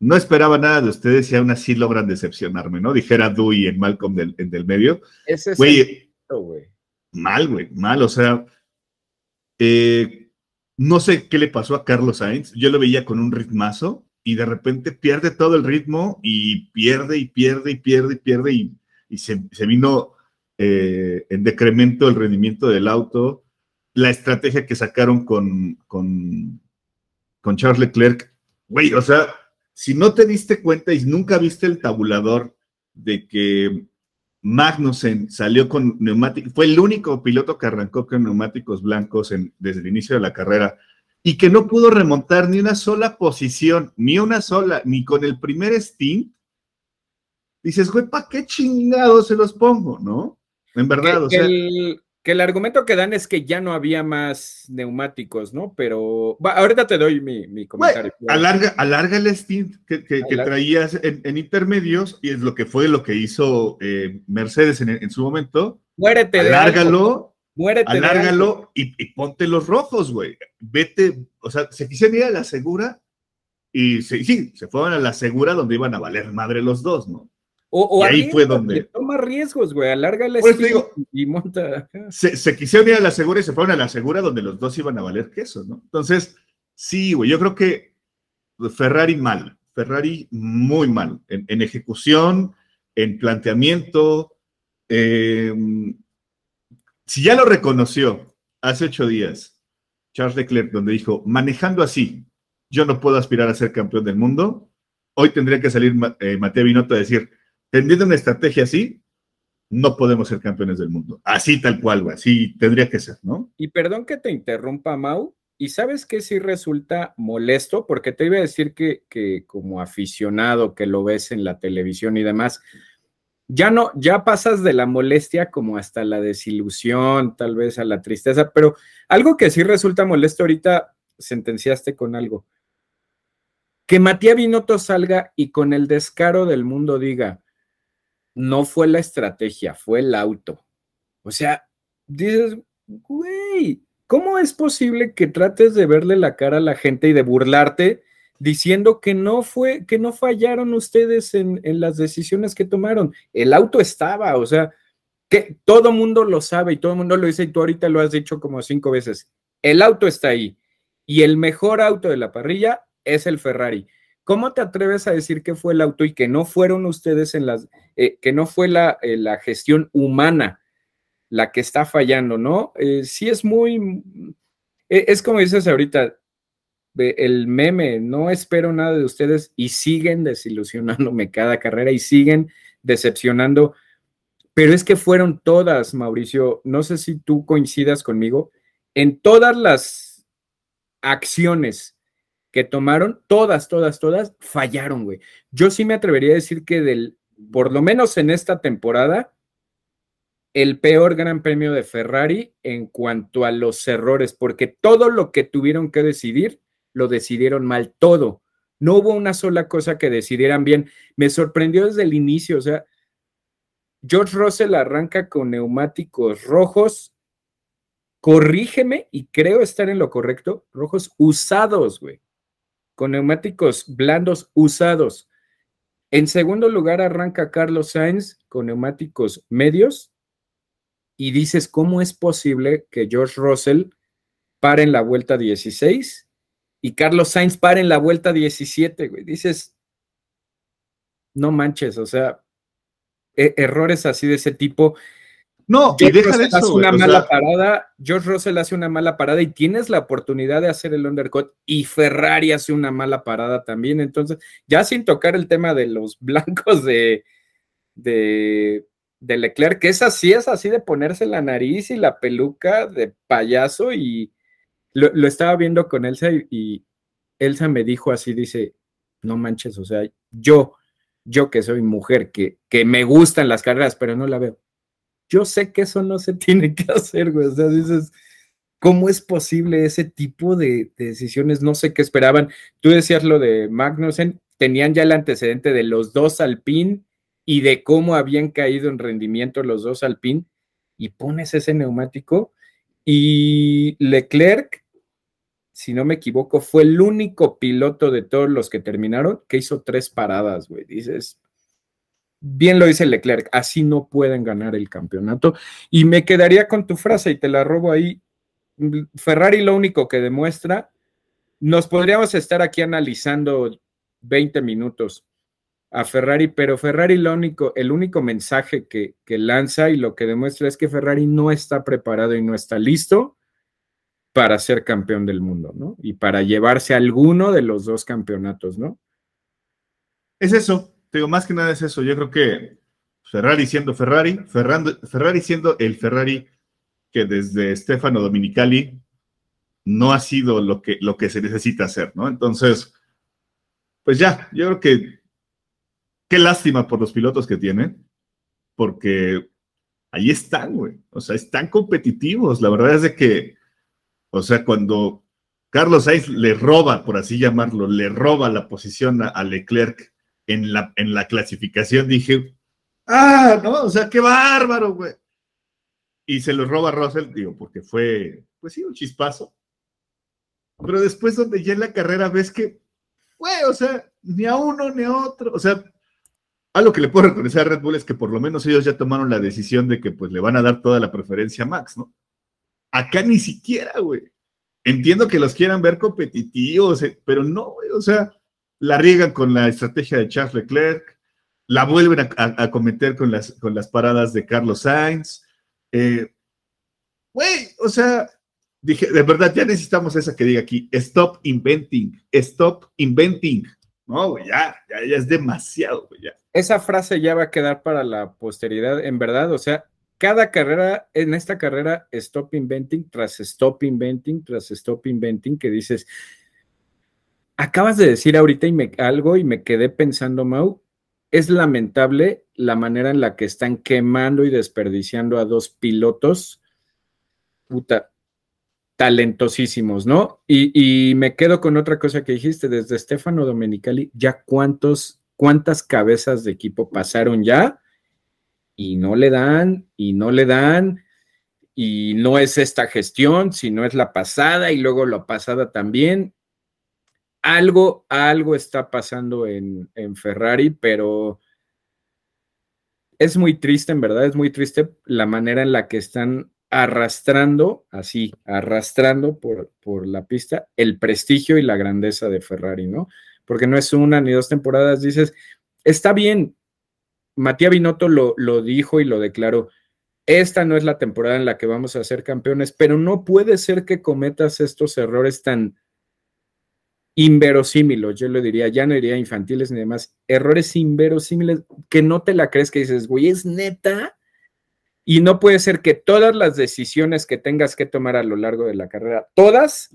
no esperaba nada de ustedes y aún así logran decepcionarme, ¿no? Dijera Dewey en Malcolm del, en del medio. Ese es güey, mal, güey, mal, o sea, eh, no sé qué le pasó a Carlos Sainz, yo lo veía con un ritmazo y de repente pierde todo el ritmo y pierde y pierde y pierde y pierde y, se, vino eh, en decremento el rendimiento del auto, la estrategia que sacaron con, con, con Charles Leclerc, güey, o sea, si no te diste cuenta y nunca viste el tabulador de que Magnussen salió con neumáticos, fue el único piloto que arrancó con neumáticos blancos desde el inicio de la carrera y que no pudo remontar ni una sola posición, ni una sola, ni con el primer stint, dices, güey, ¿para qué chingados se los pongo, no? En verdad, o sea. Que el argumento que dan es que ya no había más neumáticos, ¿no? Pero ahorita te doy mi, comentario. alarga, alarga el stint que, traías en, intermedios y es lo que fue lo que hizo eh, Mercedes en, su momento. Muérete alárgalo, Muérete alárgalo y, y, ponte los rojos, güey. Vete, o sea, se quisieron ir a la segura y sí, se fueron a la segura donde iban a valer madre los dos, ¿no? O, ahí fue donde. Toma riesgos, güey, alarga la y monta. Se, quisieron ir a la segura y se fueron a la segura donde los dos iban a valer queso, ¿no? Entonces, sí, güey, yo creo que Ferrari mal, Ferrari muy mal, en, ejecución, en planteamiento. Em, si ya lo reconoció hace ocho días Charles Leclerc, donde dijo, manejando así, yo no puedo aspirar a ser campeón del mundo, hoy tendría que salir eh, Mateo Binotto a decir, Tendiendo una estrategia así, no podemos ser campeones del mundo. Así tal cual, güey. Así tendría que ser, ¿no? Y perdón que te interrumpa, Mau. Y sabes que sí resulta molesto, porque te iba a decir que, que como aficionado que lo ves en la televisión y demás, ya no, ya pasas de la molestia como hasta la desilusión, tal vez a la tristeza, pero algo que sí resulta molesto ahorita, sentenciaste con algo. Que Matías Binotto salga y con el descaro del mundo diga, no fue la estrategia, fue el auto. O sea, dices, güey, ¿cómo es posible que trates de verle la cara a la gente y de burlarte diciendo que no fue, que no fallaron ustedes en, las decisiones que tomaron? El auto estaba, o sea, que todo mundo lo sabe y todo mundo lo dice y tú ahorita lo has dicho como cinco veces. El auto está ahí y el mejor auto de la parrilla es el Ferrari. ¿Cómo te atreves a decir que fue el auto y que no fueron ustedes en las, eh, que no fue la, eh, la, gestión humana la que está fallando, ¿no? Eh, sí es muy, es como dices ahorita, el meme, no espero nada de ustedes y siguen desilusionándome cada carrera y siguen decepcionando, pero es que fueron todas, Mauricio, no sé si tú coincidas conmigo, en todas las acciones que tomaron, todas, todas, todas, fallaron, güey. Yo sí me atrevería a decir que del, por lo menos en esta temporada, el peor gran premio de Ferrari en cuanto a los errores, porque todo lo que tuvieron que decidir, lo decidieron mal, todo. No hubo una sola cosa que decidieran bien. Me sorprendió desde el inicio, o sea, George Russell arranca con neumáticos rojos, corrígeme y creo estar en lo correcto, rojos usados, güey, con neumáticos blandos usados. En segundo lugar arranca Carlos Sainz con neumáticos medios y dices, ¿cómo es posible que George Russell pare en la vuelta 16 y Carlos Sainz pare en la vuelta 17, güey? Dices, no manches, o sea, e-, errores así de ese tipo. No, y deja de eso, hace una mala parada, George Russell hace una mala parada y tienes la oportunidad de hacer el undercut y Ferrari hace una mala parada también. Entonces, ya sin tocar el tema de los [LAUGHS] blancos de, de de Leclerc, que es así, es así de ponerse la nariz y la peluca de payaso y lo, estaba viendo con Elsa y, Elsa me dijo así, dice, no manches, o sea, yo, yo que soy mujer, que, que me gustan las carreras, pero no la veo. Yo sé que eso no se [LAUGHS] tiene que hacer, güey, o sea, dices, ¿cómo es posible ese tipo de, de decisiones? No sé qué esperaban. Tú decías lo de Magnussen, tenían ya el antecedente de los dos Alpine y de cómo habían caído en rendimiento los dos Alpine y pones ese neumático y Leclerc, si no me equivoco, fue el único piloto de todos los que terminaron que hizo tres paradas, güey. Dices, bien lo dice Leclerc, así no pueden ganar el campeonato. Y me quedaría con tu frase y te la robo ahí. Ferrari lo único que demuestra, nos podríamos estar aquí analizando 20 minutos a Ferrari, pero Ferrari lo único, el único mensaje que, lanza y lo que demuestra es que Ferrari no está preparado y no está listo para ser campeón del mundo, ¿no? Y para llevarse alguno de los dos campeonatos, ¿no? Es eso, digo, más que nada es eso. Yo creo que Ferrari siendo Ferrari, Ferrari siendo el Ferrari que desde Stefano Dominicali no ha sido lo que, lo que se necesita hacer, ¿no? Entonces, pues ya, yo creo que Qué lástima por los pilotos que tienen, porque ahí están, güey. O sea, están competitivos. La verdad es de que, o sea, cuando Carlos Sainz le roba, por así llamarlo, le roba la posición a, Leclerc en la, en la clasificación, dije, ah, no, o sea, qué bárbaro, güey. Y se lo roba Russell, digo, porque fue, pues sí, un chispazo. Pero después donde ya en la carrera ves que, güey, o sea, ni a uno ni a otro, o sea, algo que le puedo reconocer a Red Bull es que por lo menos ellos ya tomaron la decisión de que pues le van a dar toda la preferencia a Max, ¿no? Acá ni siquiera, güey. Entiendo que los quieran ver competitivos, eh, pero no, güey, o sea, la riegan con la estrategia de Charles Leclerc, la vuelven a, cometer con las, con las paradas de Carlos Sainz. Eh, güey, o sea, dije, de verdad, ya necesitamos esa que diga aquí, stop inventing, stop inventing. No, güey, ya, ya, es demasiado, ya esa frase ya va a quedar para la posteridad, en verdad, o sea, cada carrera, en esta carrera, stop inventing tras stop inventing tras stop inventing, que dices, acabas de decir ahorita y me, algo y me quedé pensando, Mau, es lamentable la manera en la que están quemando y desperdiciando a dos pilotos, talentosísimos, ¿no? Y, y me quedo con otra cosa que dijiste, desde Stefano Domenicali, ya cuántos cuántas cabezas de equipo pasaron ya y no le dan y no le dan y no es esta gestión, sino es la pasada y luego la pasada también. Algo, algo está pasando en, en Ferrari, pero es muy triste, en verdad, es muy triste la manera en la que están arrastrando, así, arrastrando por, por la pista el prestigio y la grandeza de Ferrari, ¿no? porque no es una ni dos temporadas, dices, está bien, Matías Binotto lo, lo dijo y lo declaró, esta no es la temporada en la que vamos a ser campeones, pero no puede ser que cometas estos errores tan inverosímiles, yo le diría, ya no diría infantiles ni demás, errores inverosímiles que no te la crees que dices, güey, es neta. Y no puede ser que todas las decisiones que tengas que tomar a lo largo de la carrera, todas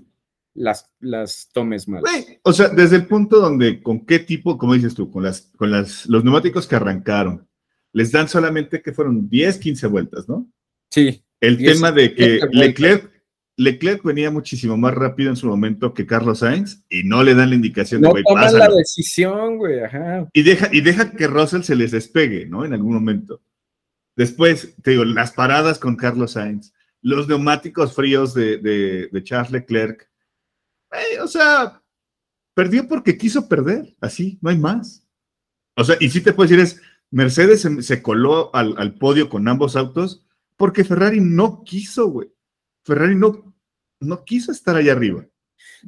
las, las tomes mal. o sea, desde el punto donde, con qué tipo, como dices tú, con, las, con las, los neumáticos que arrancaron, les dan solamente que fueron 10, 15 vueltas, ¿no? Sí. El tema de que Leclerc, Leclerc venía muchísimo más rápido en su momento que Carlos Sainz y no le dan la indicación no de toman la decisión, güey, ajá. Y deja, y deja que Russell se les despegue, ¿no? En algún momento. Después, te digo, las paradas con Carlos Sainz, los neumáticos fríos de, Charles Leclerc. Eh, o sea, perdió porque quiso perder, así, no hay más. O sea, y sí te puedo decir es, Mercedes se, coló al, al, podio con ambos autos porque Ferrari no quiso, güey. Ferrari no, no quiso estar allá arriba.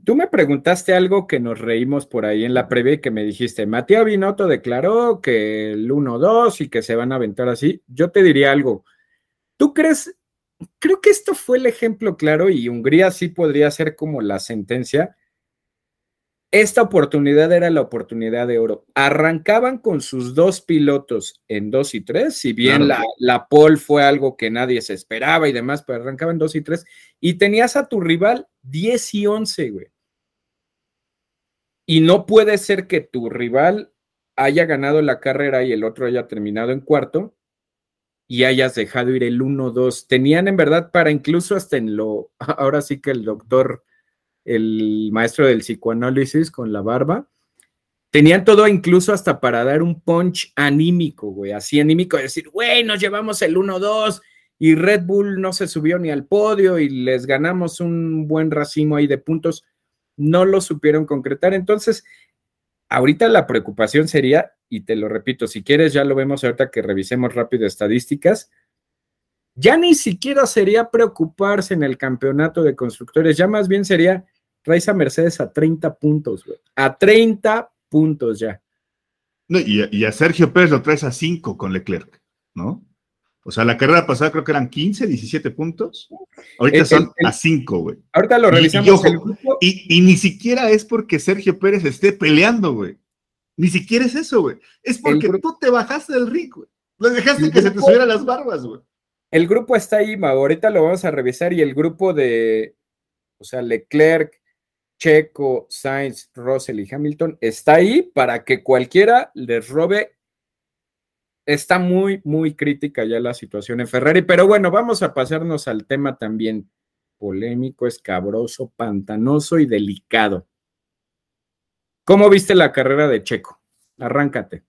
Tú me preguntaste algo que nos reímos por ahí en la previa y que me dijiste, Mateo Binotto declaró que el 1-2 y que se van a aventar así. Yo te diría algo. ¿Tú crees? Creo que esto fue el ejemplo claro y Hungría sí podría ser como la sentencia esta oportunidad era la oportunidad de oro. Arrancaban con sus dos pilotos en 2 y 3, si bien la, la pole fue algo que nadie se esperaba y demás, pero arrancaban 2 y 3 y tenías a tu rival 10 y 11, güey. Y no puede ser que tu rival haya ganado la carrera y el otro haya terminado en cuarto y hayas dejado ir el 1-2. Tenían en verdad para incluso hasta en lo, [LAUGHS] ahora sí que el doctor el maestro del psicoanálisis con la barba. Tenían todo incluso hasta para dar un punch anímico, güey, así anímico, decir, güey, nos llevamos el 1-2 y Red Bull no se subió ni al podio y les ganamos un buen racimo ahí de puntos. No lo supieron concretar. Entonces, ahorita la preocupación sería, y te lo repito, si quieres, ya lo vemos ahorita que revisemos rápido estadísticas, ya ni siquiera sería preocuparse en el campeonato de constructores, ya más bien sería traes a Mercedes a 30 puntos, güey. A 30 puntos ya. No, y, a, Sergio Pérez lo traes a 5 con Leclerc, ¿no? O sea, la carrera pasada creo que eran 15, 17 puntos. Ahorita son a 5, güey. Ahorita lo revisamos. Y, ni siquiera es porque Sergio Pérez esté peleando, güey. Ni siquiera es eso, güey. Es porque tú te bajaste del ring, güey. Lo dejaste que se te subieran las barbas, güey. El grupo está ahí, ahorita lo vamos a revisar y el grupo de, o sea, Leclerc, Checo, Sainz, Russell y Hamilton está ahí para que cualquiera les robe. Está muy, muy crítica ya la situación en Ferrari, pero bueno, vamos a pasarnos al tema también polémico, escabroso, pantanoso y delicado. ¿Cómo viste la carrera de Checo? Arráncate.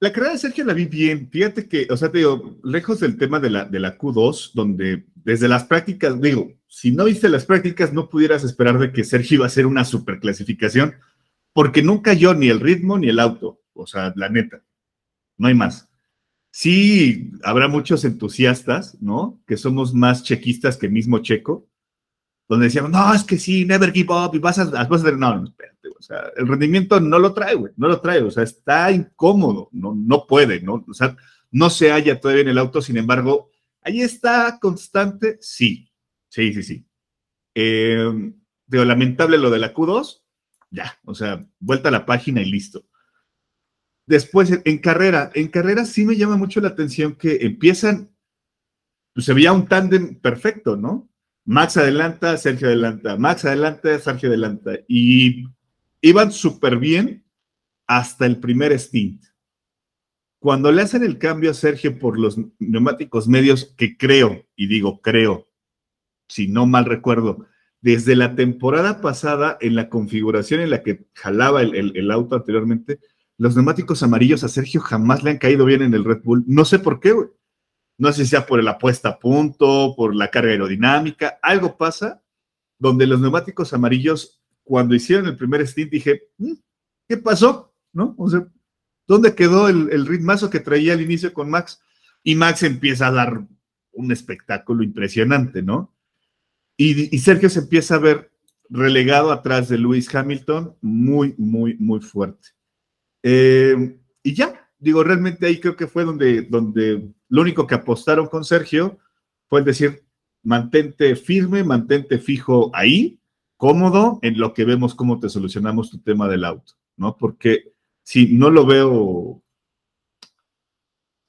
La carrera de Sergio la vi bien. Fíjate que, o sea, te digo, lejos del tema de la, de la Q2, donde desde las prácticas, digo, si no viste las prácticas, no pudieras esperar de que Sergio iba a hacer una super clasificación, porque nunca yo ni el ritmo ni el auto. O sea, la neta, no hay más. Sí, habrá muchos entusiastas, ¿no? Que somos más chequistas que mismo checo, donde decíamos, no, es que sí, never give up y vas a, vas a no, no, espérate, o sea, el rendimiento no lo trae, güey, no lo trae, o sea, está incómodo, no, no puede, ¿no? O sea, no se halla todavía en el auto, sin embargo, ahí está constante, sí, Sí, sí, sí. Eh, lamentable lo de la Q2, ya, o sea, vuelta a la página y listo. Después, en carrera, en carrera sí me llama mucho la atención que empiezan, pues se veía un tándem perfecto, ¿no? Max adelanta, Sergio adelanta, Max adelanta, Sergio adelanta, y iban súper bien hasta el primer stint. Cuando le hacen el cambio a Sergio por los neumáticos medios, que creo, y digo creo, si no mal recuerdo, desde la temporada pasada, en la configuración en la que jalaba el, auto anteriormente, los neumáticos amarillos a Sergio jamás le han caído bien en el Red Bull. No sé por qué, güey. No sé si sea por la puesta a punto, por la carga aerodinámica, algo pasa donde los neumáticos amarillos, cuando hicieron el primer stint, dije, mm, ¿qué pasó? ¿No? O sea, ¿dónde quedó el, el ritmazo que traía al inicio con Max? Y Max empieza a dar un espectáculo impresionante, ¿no? Y, Sergio se empieza a ver relegado atrás de Lewis Hamilton muy, muy, muy fuerte. Eh, y ya, digo, realmente ahí creo que fue donde, donde lo único que apostaron con Sergio fue decir, mantente firme, mantente fijo ahí, cómodo, en lo que vemos cómo te solucionamos tu tema del auto, ¿no? Porque si no lo veo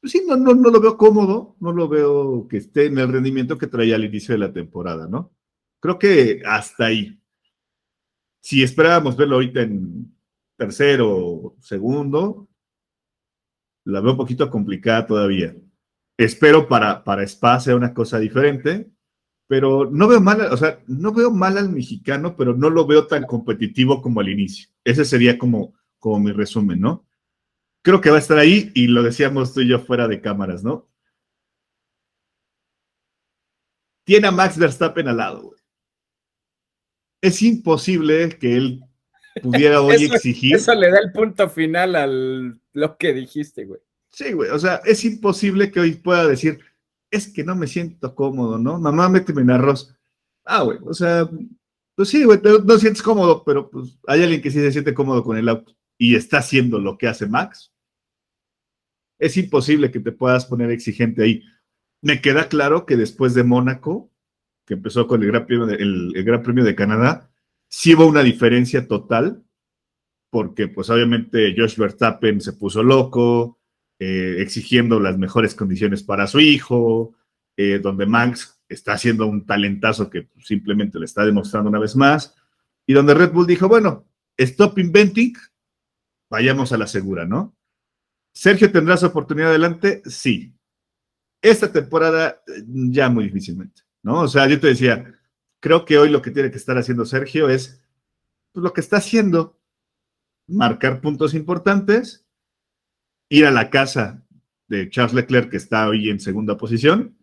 pues sí, no, no, no lo veo cómodo, no lo veo que esté en el rendimiento que traía al inicio de la temporada, ¿no? Creo que hasta ahí. Si esperábamos verlo ahorita en tercero o segundo, la veo un poquito complicada todavía. Espero para, para Spa sea una cosa diferente, pero no veo mal, o sea, no veo mal al mexicano, pero no lo veo tan competitivo como al inicio. Ese sería como, como mi resumen, ¿no? Creo que va a estar ahí y lo decíamos tú y yo fuera de cámaras, ¿no? Tiene a Max Verstappen al lado, güey. Es imposible que él pudiera [LAUGHS] hoy exigir. Eso le da el punto final a lo que dijiste, güey. Sí, güey. O sea, es imposible que hoy pueda decir, es que no me siento cómodo, ¿no? Mamá, méteme en arroz. Ah, güey. O sea, pues sí, güey, no, sientes cómodo, pero pues hay alguien que sí se siente cómodo con el auto y está haciendo lo que hace Max. Es imposible que te puedas poner exigente ahí. Me queda claro que después de Mónaco, que empezó con el Gran Premio de, el Gran Premio de Canadá, sí hubo una diferencia total, porque pues obviamente Josh Verstappen se puso loco, eh, exigiendo las mejores condiciones para su hijo, eh, donde Max está haciendo un talentazo que simplemente le está demostrando una vez más, y donde Red Bull dijo, bueno, stop inventing, vayamos a la segura, ¿no? Sergio tendrá su oportunidad adelante, sí. Esta temporada ya muy difícilmente, ¿no? O sea, yo te decía, Creo que hoy lo que tiene que estar haciendo Sergio es pues, lo que está haciendo, marcar puntos importantes, ir a la casa de Charles Leclerc, que está hoy en segunda posición,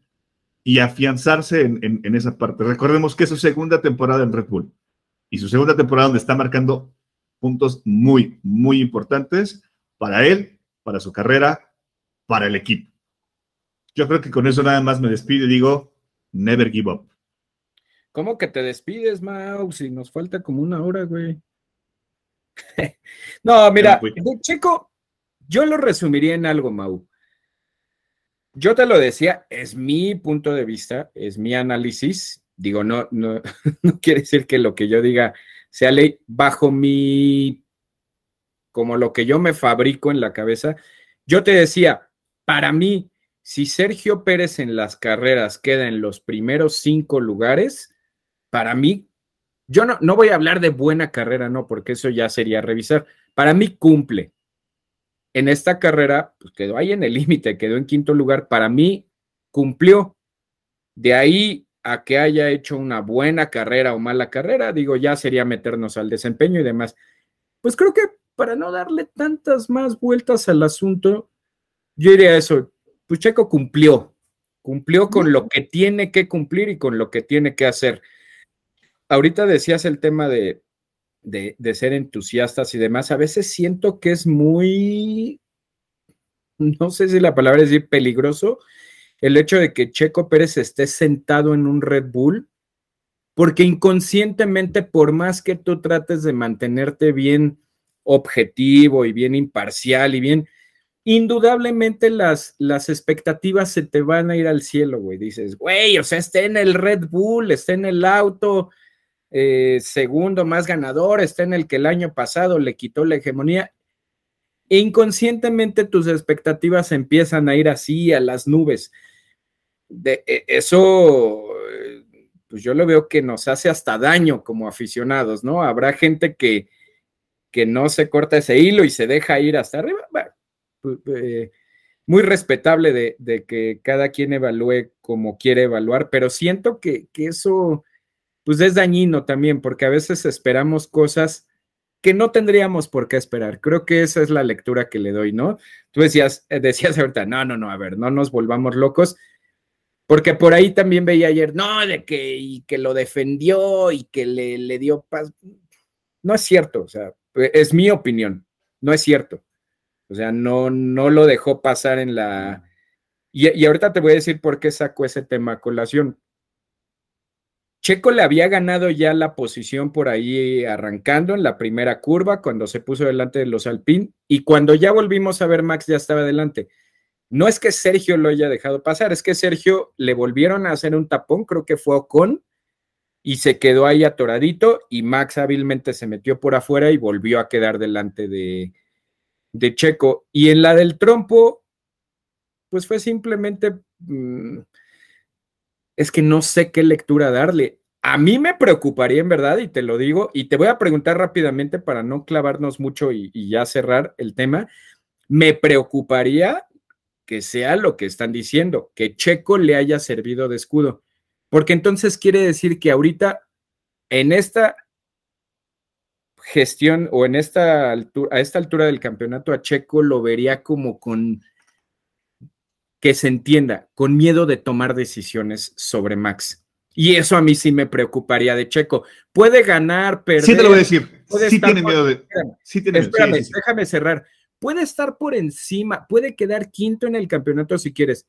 y afianzarse en, esa parte. Recordemos que es su segunda temporada en Red Bull y su segunda temporada donde está marcando puntos muy, muy importantes para él, para su carrera, para el equipo. Yo creo que con eso nada más me despido y digo, never give up. ¿Cómo que te despides, Mau? Si nos falta como una hora, güey. [LAUGHS] no, mira, Checo, yo lo resumiría en algo, Mau. Yo te lo decía, es mi punto de vista, es mi análisis. Digo, no, no, [LAUGHS] no quiere decir que lo que yo diga sea ley bajo mi, como lo que yo me fabrico en la cabeza. Yo te decía, para mí, si Sergio Pérez en las carreras queda en los primeros cinco lugares, para mí, yo no, no voy a hablar de buena carrera, no, porque eso ya sería revisar. Para mí cumple. En esta carrera, pues quedó ahí en el [LAUGHS] límite, quedó en quinto lugar. Para mí cumplió. De ahí a que haya hecho una buena carrera o mala carrera, digo, ya sería meternos al desempeño y demás. Pues creo que para no darle tantas más vueltas al asunto, yo diría eso, pues Checo cumplió, cumplió con lo que tiene que cumplir y con lo que tiene que hacer ahorita decías el tema de, de, ser entusiastas y demás. A veces siento que es muy, no sé si la palabra es decir peligroso, el hecho de que Checo Pérez esté sentado en un Red Bull, porque inconscientemente, por más que tú trates de mantenerte bien objetivo y bien imparcial y bien, indudablemente las, las expectativas se te van a ir al cielo, güey. Dices, güey, o sea, esté en el Red Bull, esté en el auto, eh, segundo más ganador, está en el que el año pasado le quitó la hegemonía. E inconscientemente tus expectativas empiezan a ir así a las nubes. De, e, eso, pues yo lo veo que nos hace hasta daño como aficionados, ¿no? Habrá gente que, que no se corta ese hilo y se deja ir hasta arriba. Pues, eh, muy respetable de, que cada quien evalúe como quiere evaluar, pero siento que, que eso pues es dañino también, porque a veces esperamos cosas que no tendríamos por qué esperar. Creo que esa es la lectura que le doy, ¿no? Tú decías, eh, decías ahorita, no, no, no, a ver, no nos volvamos locos, porque por ahí también veía ayer, no, de que, y que lo defendió y que le, le dio paz. No es cierto, o sea, es mi opinión, no es cierto. O sea, no, no lo dejó pasar en la... Y, y ahorita te voy a decir por qué sacó ese tema a colación Checo le había ganado ya la posición por ahí arrancando en la primera curva cuando se puso delante de los Alpine y cuando ya volvimos a ver Max ya estaba delante. No es que Sergio lo haya dejado pasar, es que Sergio le volvieron a hacer un tapón, creo que fue Ocon, y se quedó ahí atoradito y Max hábilmente se metió por afuera y volvió a quedar delante de, de Checo. Y en la del trompo, pues fue simplemente... Mm, es que no sé qué lectura darle. A mí me preocuparía en verdad, y te lo digo, y te voy a preguntar rápidamente para no clavarnos mucho y, ya cerrar el tema. Me preocuparía que sea lo que están diciendo, que Checo le haya servido de escudo. Porque entonces quiere decir que ahorita en esta gestión o en esta altura, a esta altura del campeonato a Checo lo vería como con que se entienda, con miedo de tomar decisiones sobre Max. Y eso a mí sí me preocuparía de Checo. Puede ganar, pero. Sí, te lo voy a decir. Sí tiene miedo de. sí tiene, espérame, déjame cerrar. Puede estar por encima, puede quedar quinto en el campeonato si quieres,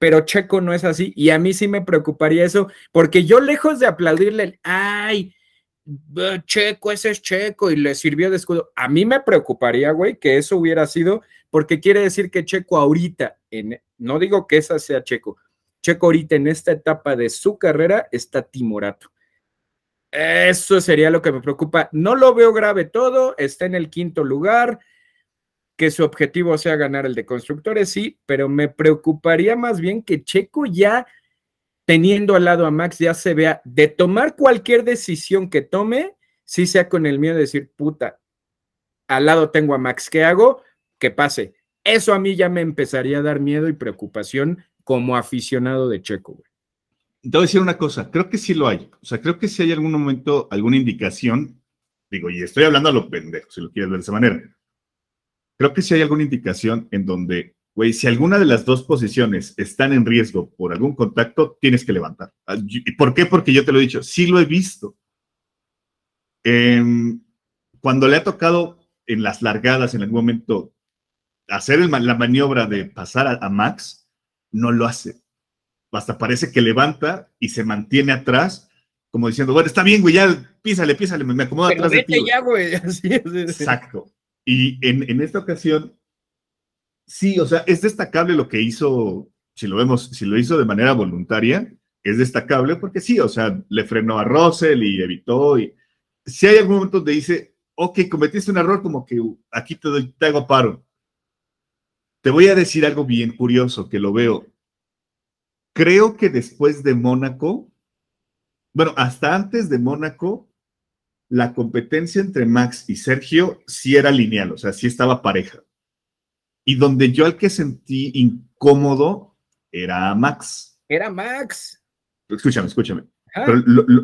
pero Checo no es así. Y a mí sí me preocuparía eso, porque yo lejos de aplaudirle, ay, Checo, ese es Checo y le sirvió de escudo. A mí me preocuparía, güey, que eso hubiera sido, porque quiere decir que Checo ahorita, no digo que esa sea Checo, Checo ahorita en esta etapa de su carrera está timorato. Eso sería lo que me preocupa. No lo veo grave todo, está en el quinto lugar, que su objetivo sea ganar el de constructores, sí, pero me preocuparía más bien que Checo ya teniendo al lado a Max ya se vea de tomar cualquier decisión que tome, si sea con el miedo de decir, puta, al lado tengo a Max, ¿qué hago? Que pase. Eso a mí ya me empezaría a dar miedo y preocupación como aficionado de Checo. Güey. Te voy a decir una cosa, creo que sí lo hay. O sea, creo que si hay algún momento, alguna indicación, digo, y estoy hablando a lo pendejo, si lo quieres ver de esa manera. Creo que sí hay alguna indicación en donde güey, si alguna de las dos posiciones están en riesgo por algún contacto, tienes que levantar. Ah, ¿Por qué? Porque yo te lo he dicho, sí lo he visto. Em, cuando le ha tocado en las largadas en algún momento hacer la maniobra de pasar a, Max, no lo hace. Hasta parece que levanta y se mantiene atrás, como diciendo, bueno, está bien, güey, ya písale, písale, me, acomodo atrás de ti. Ya, güey. [LAUGHS] Exacto. Y en, en esta ocasión, Sí, o sea, es destacable lo que hizo, si lo vemos, si lo hizo de manera voluntaria, es destacable porque sí, o sea, le frenó a Russell y evitó. Y si hay algún momento donde dice, ok, cometiste un error, como que aquí te, doy, te hago paro. Te voy a decir algo bien curioso que lo veo. Creo que después de Mónaco, bueno, hasta antes de Mónaco, la competencia entre Max y Sergio sí era lineal, o sea, sí estaba pareja. Y donde yo al que sentí incómodo era Max. Era Max. Escúchame, escúchame.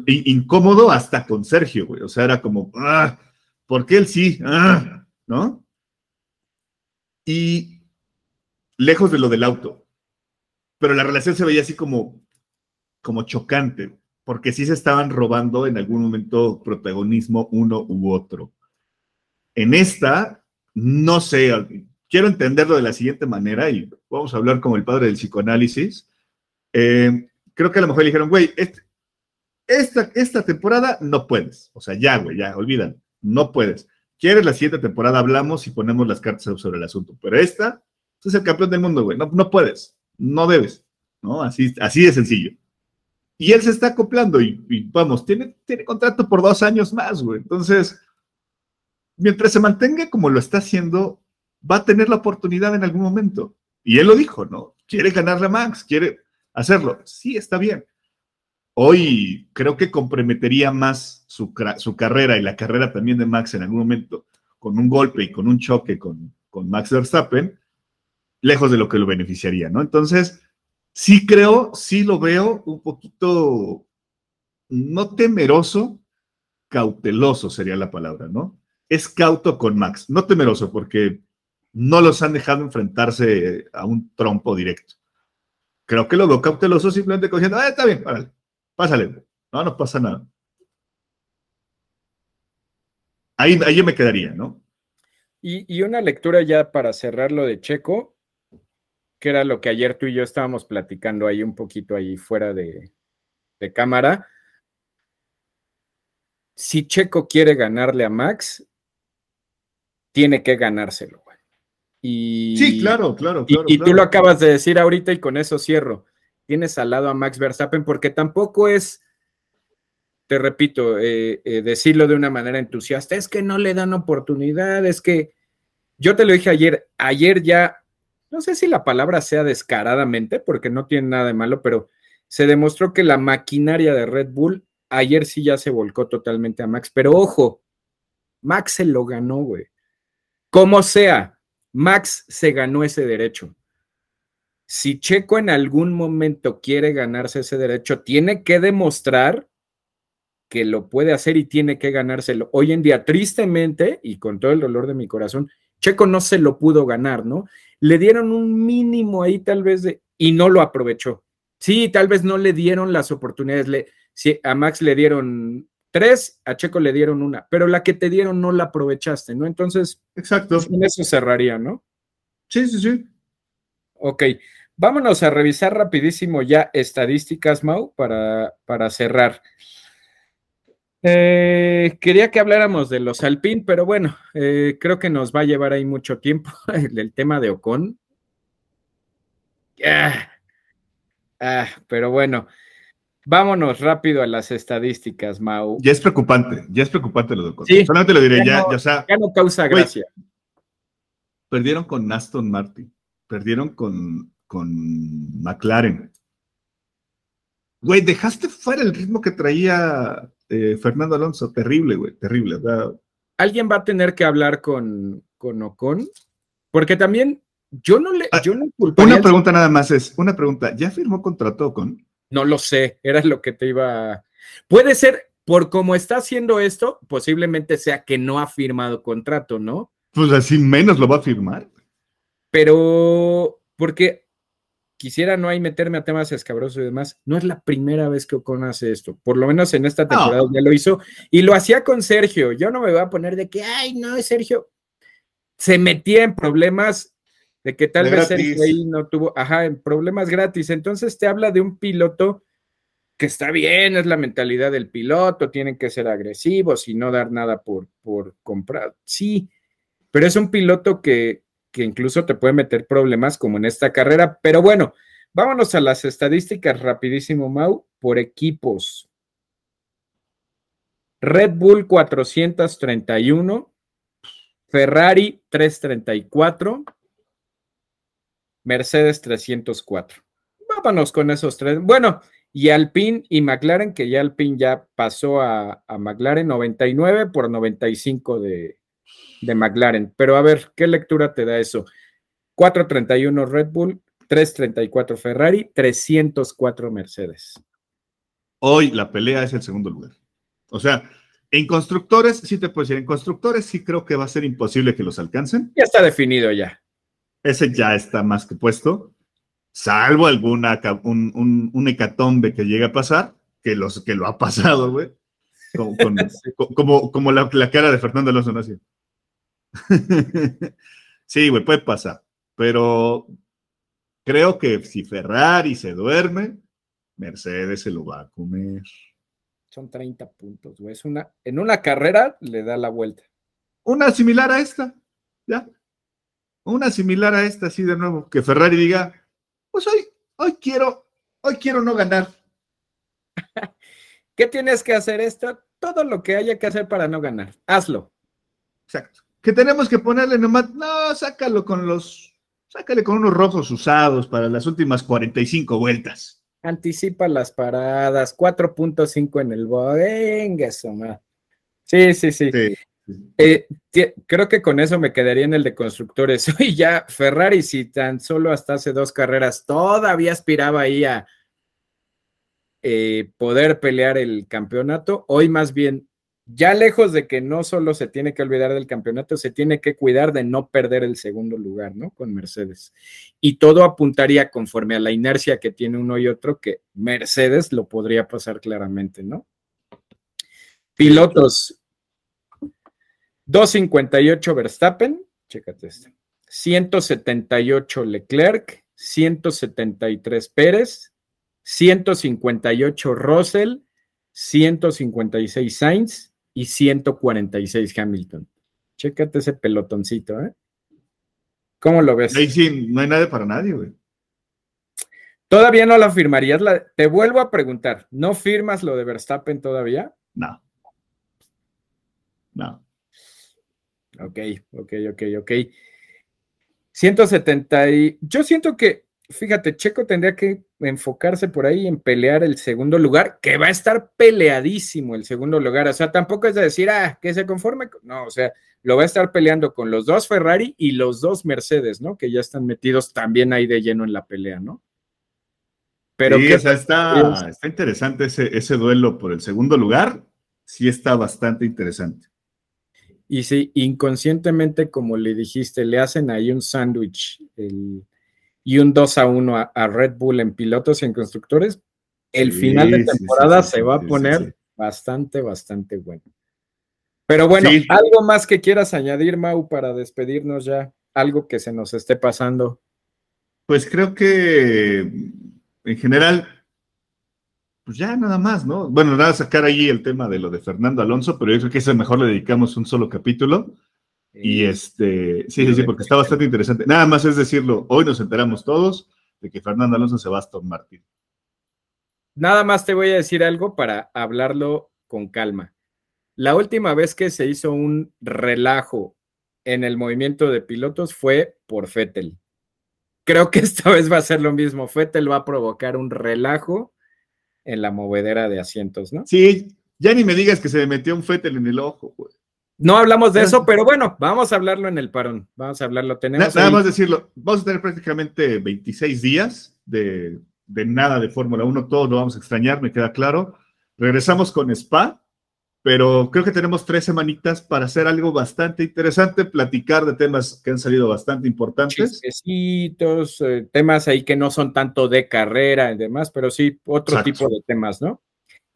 incómodo hasta con Sergio, güey. O sea, era como, ah, ¿por qué él sí? Ah", ¿No? Y lejos de lo del auto. Pero la relación se veía así como, como chocante, porque sí se estaban robando en algún momento protagonismo uno u otro. En esta, no sé, quiero entenderlo de la siguiente manera y vamos a hablar como el padre del psicoanálisis. Eh, creo que a lo mejor le dijeron, güey, esta, esta temporada no puedes. O sea, ya, güey, ya, olvidan, no puedes. ¿Quieres la siguiente temporada? Hablamos y ponemos las cartas sobre el asunto. Pero esta, tú eres el campeón del mundo, güey. No, no puedes, no debes, ¿no? Así, así de sencillo. Y él se está acoplando y, vamos, tiene, tiene contrato por dos años más, güey. Entonces, mientras se mantenga como lo está haciendo, va a tener la oportunidad en algún momento. Y él lo dijo, ¿no? Quiere ganarle a Max, quiere hacerlo. Sí, está bien. Hoy creo que comprometería más su, carrera y la carrera también de Max en algún momento con un golpe y con un choque con, con Max Verstappen, lejos de lo que lo beneficiaría, ¿no? Entonces, sí creo, sí lo veo un poquito, no temeroso, cauteloso sería la palabra, ¿no? Es cauto con Max, no temeroso, porque no los han dejado enfrentarse a un trompo directo. Creo que lo veo cauteloso simplemente cogiendo, ah, está bien, pásale, no, no pasa nada. Ahí, me quedaría, ¿no? Y, una lectura ya para cerrar lo de Checo, que era lo que ayer tú y yo estábamos platicando ahí un poquito ahí fuera de, de cámara. Si Checo quiere ganarle a Max, tiene que ganárselo. Y, sí, claro, claro. y, tú lo acabas de decir ahorita y con eso cierro. Tienes al lado a Max Verstappen porque tampoco es, te repito, eh, eh, decirlo de una manera entusiasta, es que no le dan oportunidad, es que yo te lo dije ayer, ayer ya, no sé si la palabra sea descaradamente, porque no tiene nada de malo, pero se demostró que la maquinaria de Red Bull ayer sí ya se volcó totalmente a Max, pero ojo, Max se lo ganó, güey. Como sea, Max se ganó ese derecho. si Checo en algún momento quiere ganarse ese derecho, tiene que demostrar que lo puede hacer y tiene que ganárselo. Hoy en día, tristemente, y con todo el dolor de mi corazón, Checo no se lo pudo ganar, ¿no? Le dieron un mínimo ahí tal vez de, y no lo aprovechó. Sí, tal vez no le dieron las oportunidades. Le, a Max le dieron tres, a Checo le dieron una, pero la que te dieron no la aprovechaste, ¿no? Entonces, exacto. En eso cerraría, ¿no? Sí, sí, sí. Ok, vámonos a revisar rapidísimo ya estadísticas, Mau, para, para cerrar. Eh, quería que habláramos de los Alpine, pero bueno, eh, creo que nos va a llevar ahí mucho tiempo [LAUGHS] el, tema de Ocon. Ah, ah, pero bueno, vámonos rápido a las estadísticas, Mau. Ya es preocupante, ya es preocupante lo de Ocon. Sí, Solamente lo diré, ya, ya, ya, no causa gracia. Perdieron con Aston Martin, perdieron con, con McLaren. Güey, dejaste fuera el ritmo que traía eh, Fernando Alonso, terrible, güey, terrible. Alguien va a tener que hablar con, con Ocon, porque también yo no le. Ah, yo no una pregunta nada más es: una pregunta, ¿ya firmó contrato con? No lo sé, era lo que te iba. Puede ser, por cómo está haciendo esto, posiblemente sea que no ha firmado contrato, ¿no? Pues así menos lo va a firmar. Pero, porque quisiera no hay meterme a temas escabrosos y demás, no es la primera vez que Ocon hace esto, por lo menos en esta temporada ya lo hizo y lo hacía con Sergio, yo no me voy a poner de que, ay, no, es Sergio, se metía en problemas de que tal vez Sergio ahí no tuvo, ajá, en problemas gratis, entonces te habla de un piloto que está bien, es la mentalidad del piloto, tienen que ser agresivos y no dar nada por, por comprar, sí, pero es un piloto que, que incluso te puede meter problemas como en esta carrera. Pero bueno, vámonos a las estadísticas rapidísimo, Mau, por equipos. Red Bull 431, Ferrari 334, Mercedes 304. Vámonos con esos tres. Bueno, y Alpine y McLaren, que ya Alpine ya pasó a, a McLaren 99 por 95 de, de McLaren. Pero a ver, ¿qué lectura te da eso? 431 Red Bull, 334 Ferrari, 304 Mercedes. Hoy la pelea es el segundo lugar. O sea, en constructores, sí te puedo decir, en constructores sí creo que va a ser imposible que los alcancen. Ya está definido ya. Ese ya está más que puesto, salvo alguna, un, un, hecatombe que llegue a pasar, que, los, que lo ha pasado, güey. [LAUGHS] Como, como, la, cara de Fernando Alonso, ¿no? [LAUGHS] sí, güey, puede pasar. Pero creo que si Ferrari se duerme, Mercedes se lo va a comer. Son 30 puntos, güey. una, en una carrera le da la vuelta. Una similar a esta, ya. Una similar a esta, así de nuevo. Que Ferrari diga, pues hoy, hoy quiero, hoy quiero no ganar. [LAUGHS] ¿Qué tienes que hacer esto? Todo lo que haya que hacer para no ganar. Hazlo. Exacto que tenemos que ponerle nomás, no, sácalo con los, sácale con unos rojos usados para las últimas 45 vueltas. Anticipa las paradas, 4.5 en el venga, soma. Sí, sí, sí. Eh, creo que con eso me quedaría en el de constructores. [LAUGHS] Hoy ya Ferrari, si tan solo hasta hace dos carreras todavía aspiraba ahí a eh, poder pelear el campeonato, hoy más bien ya lejos de que no solo se tiene que olvidar del campeonato, se tiene que cuidar de no perder el segundo lugar, ¿no? Con Mercedes. Y todo apuntaría conforme a la inercia que tiene uno y otro, que Mercedes lo podría pasar claramente, ¿no? Pilotos. 258 Verstappen, chécate esto. 178 Leclerc, 173 Pérez, 158 Russell, 156 Sainz, y 146 Hamilton. Chécate ese pelotoncito, ¿eh? ¿Cómo lo ves? Ahí sí, no hay nadie para nadie, güey. ¿Todavía no la firmarías? Te vuelvo a preguntar, ¿no firmas lo de Verstappen todavía? No. No. Ok, ok, ok, ok. 170 y... Yo siento que fíjate, Checo tendría que enfocarse por ahí en pelear el segundo lugar, que va a estar peleadísimo el segundo lugar. O sea, tampoco es de decir, ah, que se conforme. No, o sea, lo va a estar peleando con los dos Ferrari y los dos Mercedes, ¿no? Que ya están metidos también ahí de lleno en la pelea, ¿no? Pero sí, está, está interesante ese, ese duelo por el segundo lugar. Sí está bastante interesante. Y si inconscientemente, como le dijiste, le hacen ahí un sándwich y un 2 a 1 a, Red Bull en pilotos y en constructores, el final de temporada se va a poner bastante, bastante bueno. Pero bueno, algo más que quieras añadir, Mau, para despedirnos ya, algo que se nos esté pasando. Pues creo que en general pues ya nada más, ¿no? Bueno, nada, sacar ahí el tema de lo de Fernando Alonso, pero yo creo que ese mejor le dedicamos un solo capítulo. Y este, sí, sí, sí, porque está bastante interesante. Nada más es decirlo, hoy nos enteramos todos de que Fernando Alonso se va a Aston Martin. Nada más te voy a decir algo para hablarlo con calma. La última vez que se hizo un relajo en el movimiento de pilotos fue por Fettel. Creo que [LAUGHS] esta vez va a ser lo mismo. Fettel va a provocar un relajo en la movedera de asientos, ¿no? Sí, ya ni me digas que se me metió un fetel en el ojo, güey. No hablamos de eso, pero bueno, vamos a hablarlo en el parón. Vamos a hablarlo. Tenemos nada más decirlo, vamos a tener prácticamente 26 días de, de nada de Fórmula 1, todos lo vamos a extrañar, me queda claro. Regresamos con Spa, pero creo que tenemos tres semanitas para hacer algo bastante interesante, platicar de temas que han salido bastante importantes. Chistecitos, eh, temas ahí que no son tanto de carrera y demás, pero sí otro tipo de temas, ¿no?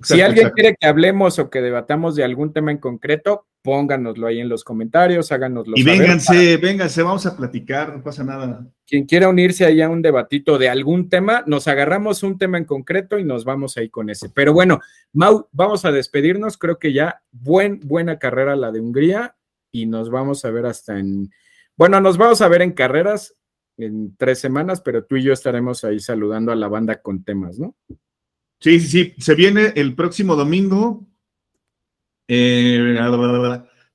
si alguien quiere que hablemos o que debatamos de algún tema en concreto, pónganoslo ahí en los comentarios, háganoslo y vénganse, vénganse, vamos a platicar, no pasa nada. Quien quiera unirse ahí a un debatito de algún tema, nos agarramos un tema en concreto y nos vamos ahí con ese. Pero bueno, Mau, vamos a despedirnos, creo que ya buen, buena carrera la de Hungría y nos vamos a ver hasta en, bueno, nos vamos a ver en carreras en tres semanas, pero tú y yo estaremos ahí saludando a la banda con temas, ¿no? Sí, sí, sí, se viene el próximo domingo, eh,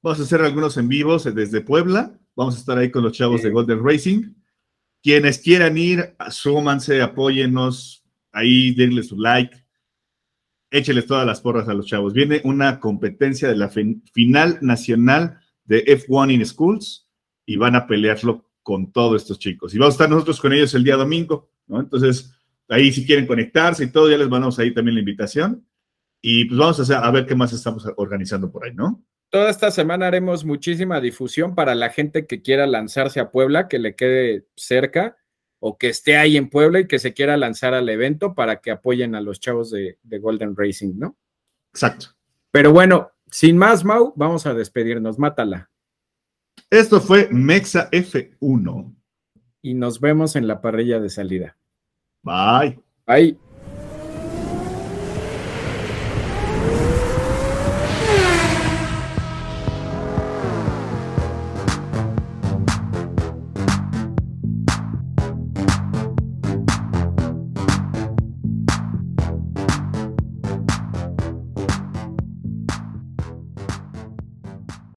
vamos a hacer algunos en vivos desde Puebla. Vamos a estar ahí con los chavos de Golden Racing. Quienes quieran ir, súmanse, apóyennos, ahí denle su like, écheles todas las porras a los chavos. Viene una competencia de la final nacional de F1 in Schools y van a pelearlo con todos estos chicos. Y vamos a estar nosotros con ellos el día domingo, ¿no? Entonces, ahí si quieren conectarse y todo, ya les mandamos ahí también la invitación. Y pues vamos a, a ver qué más estamos organizando por ahí, ¿no? Toda esta semana haremos muchísima difusión para la gente que quiera lanzarse a Puebla, que le quede cerca o que esté ahí en Puebla y que se quiera lanzar al evento para que apoyen a los chavos de, de Golden Racing, ¿no? Exacto. Pero bueno, sin más, Mau, vamos a despedirnos. Mátala. Esto fue Mexa F1. Y nos vemos en la parrilla de salida. Bye. Bye.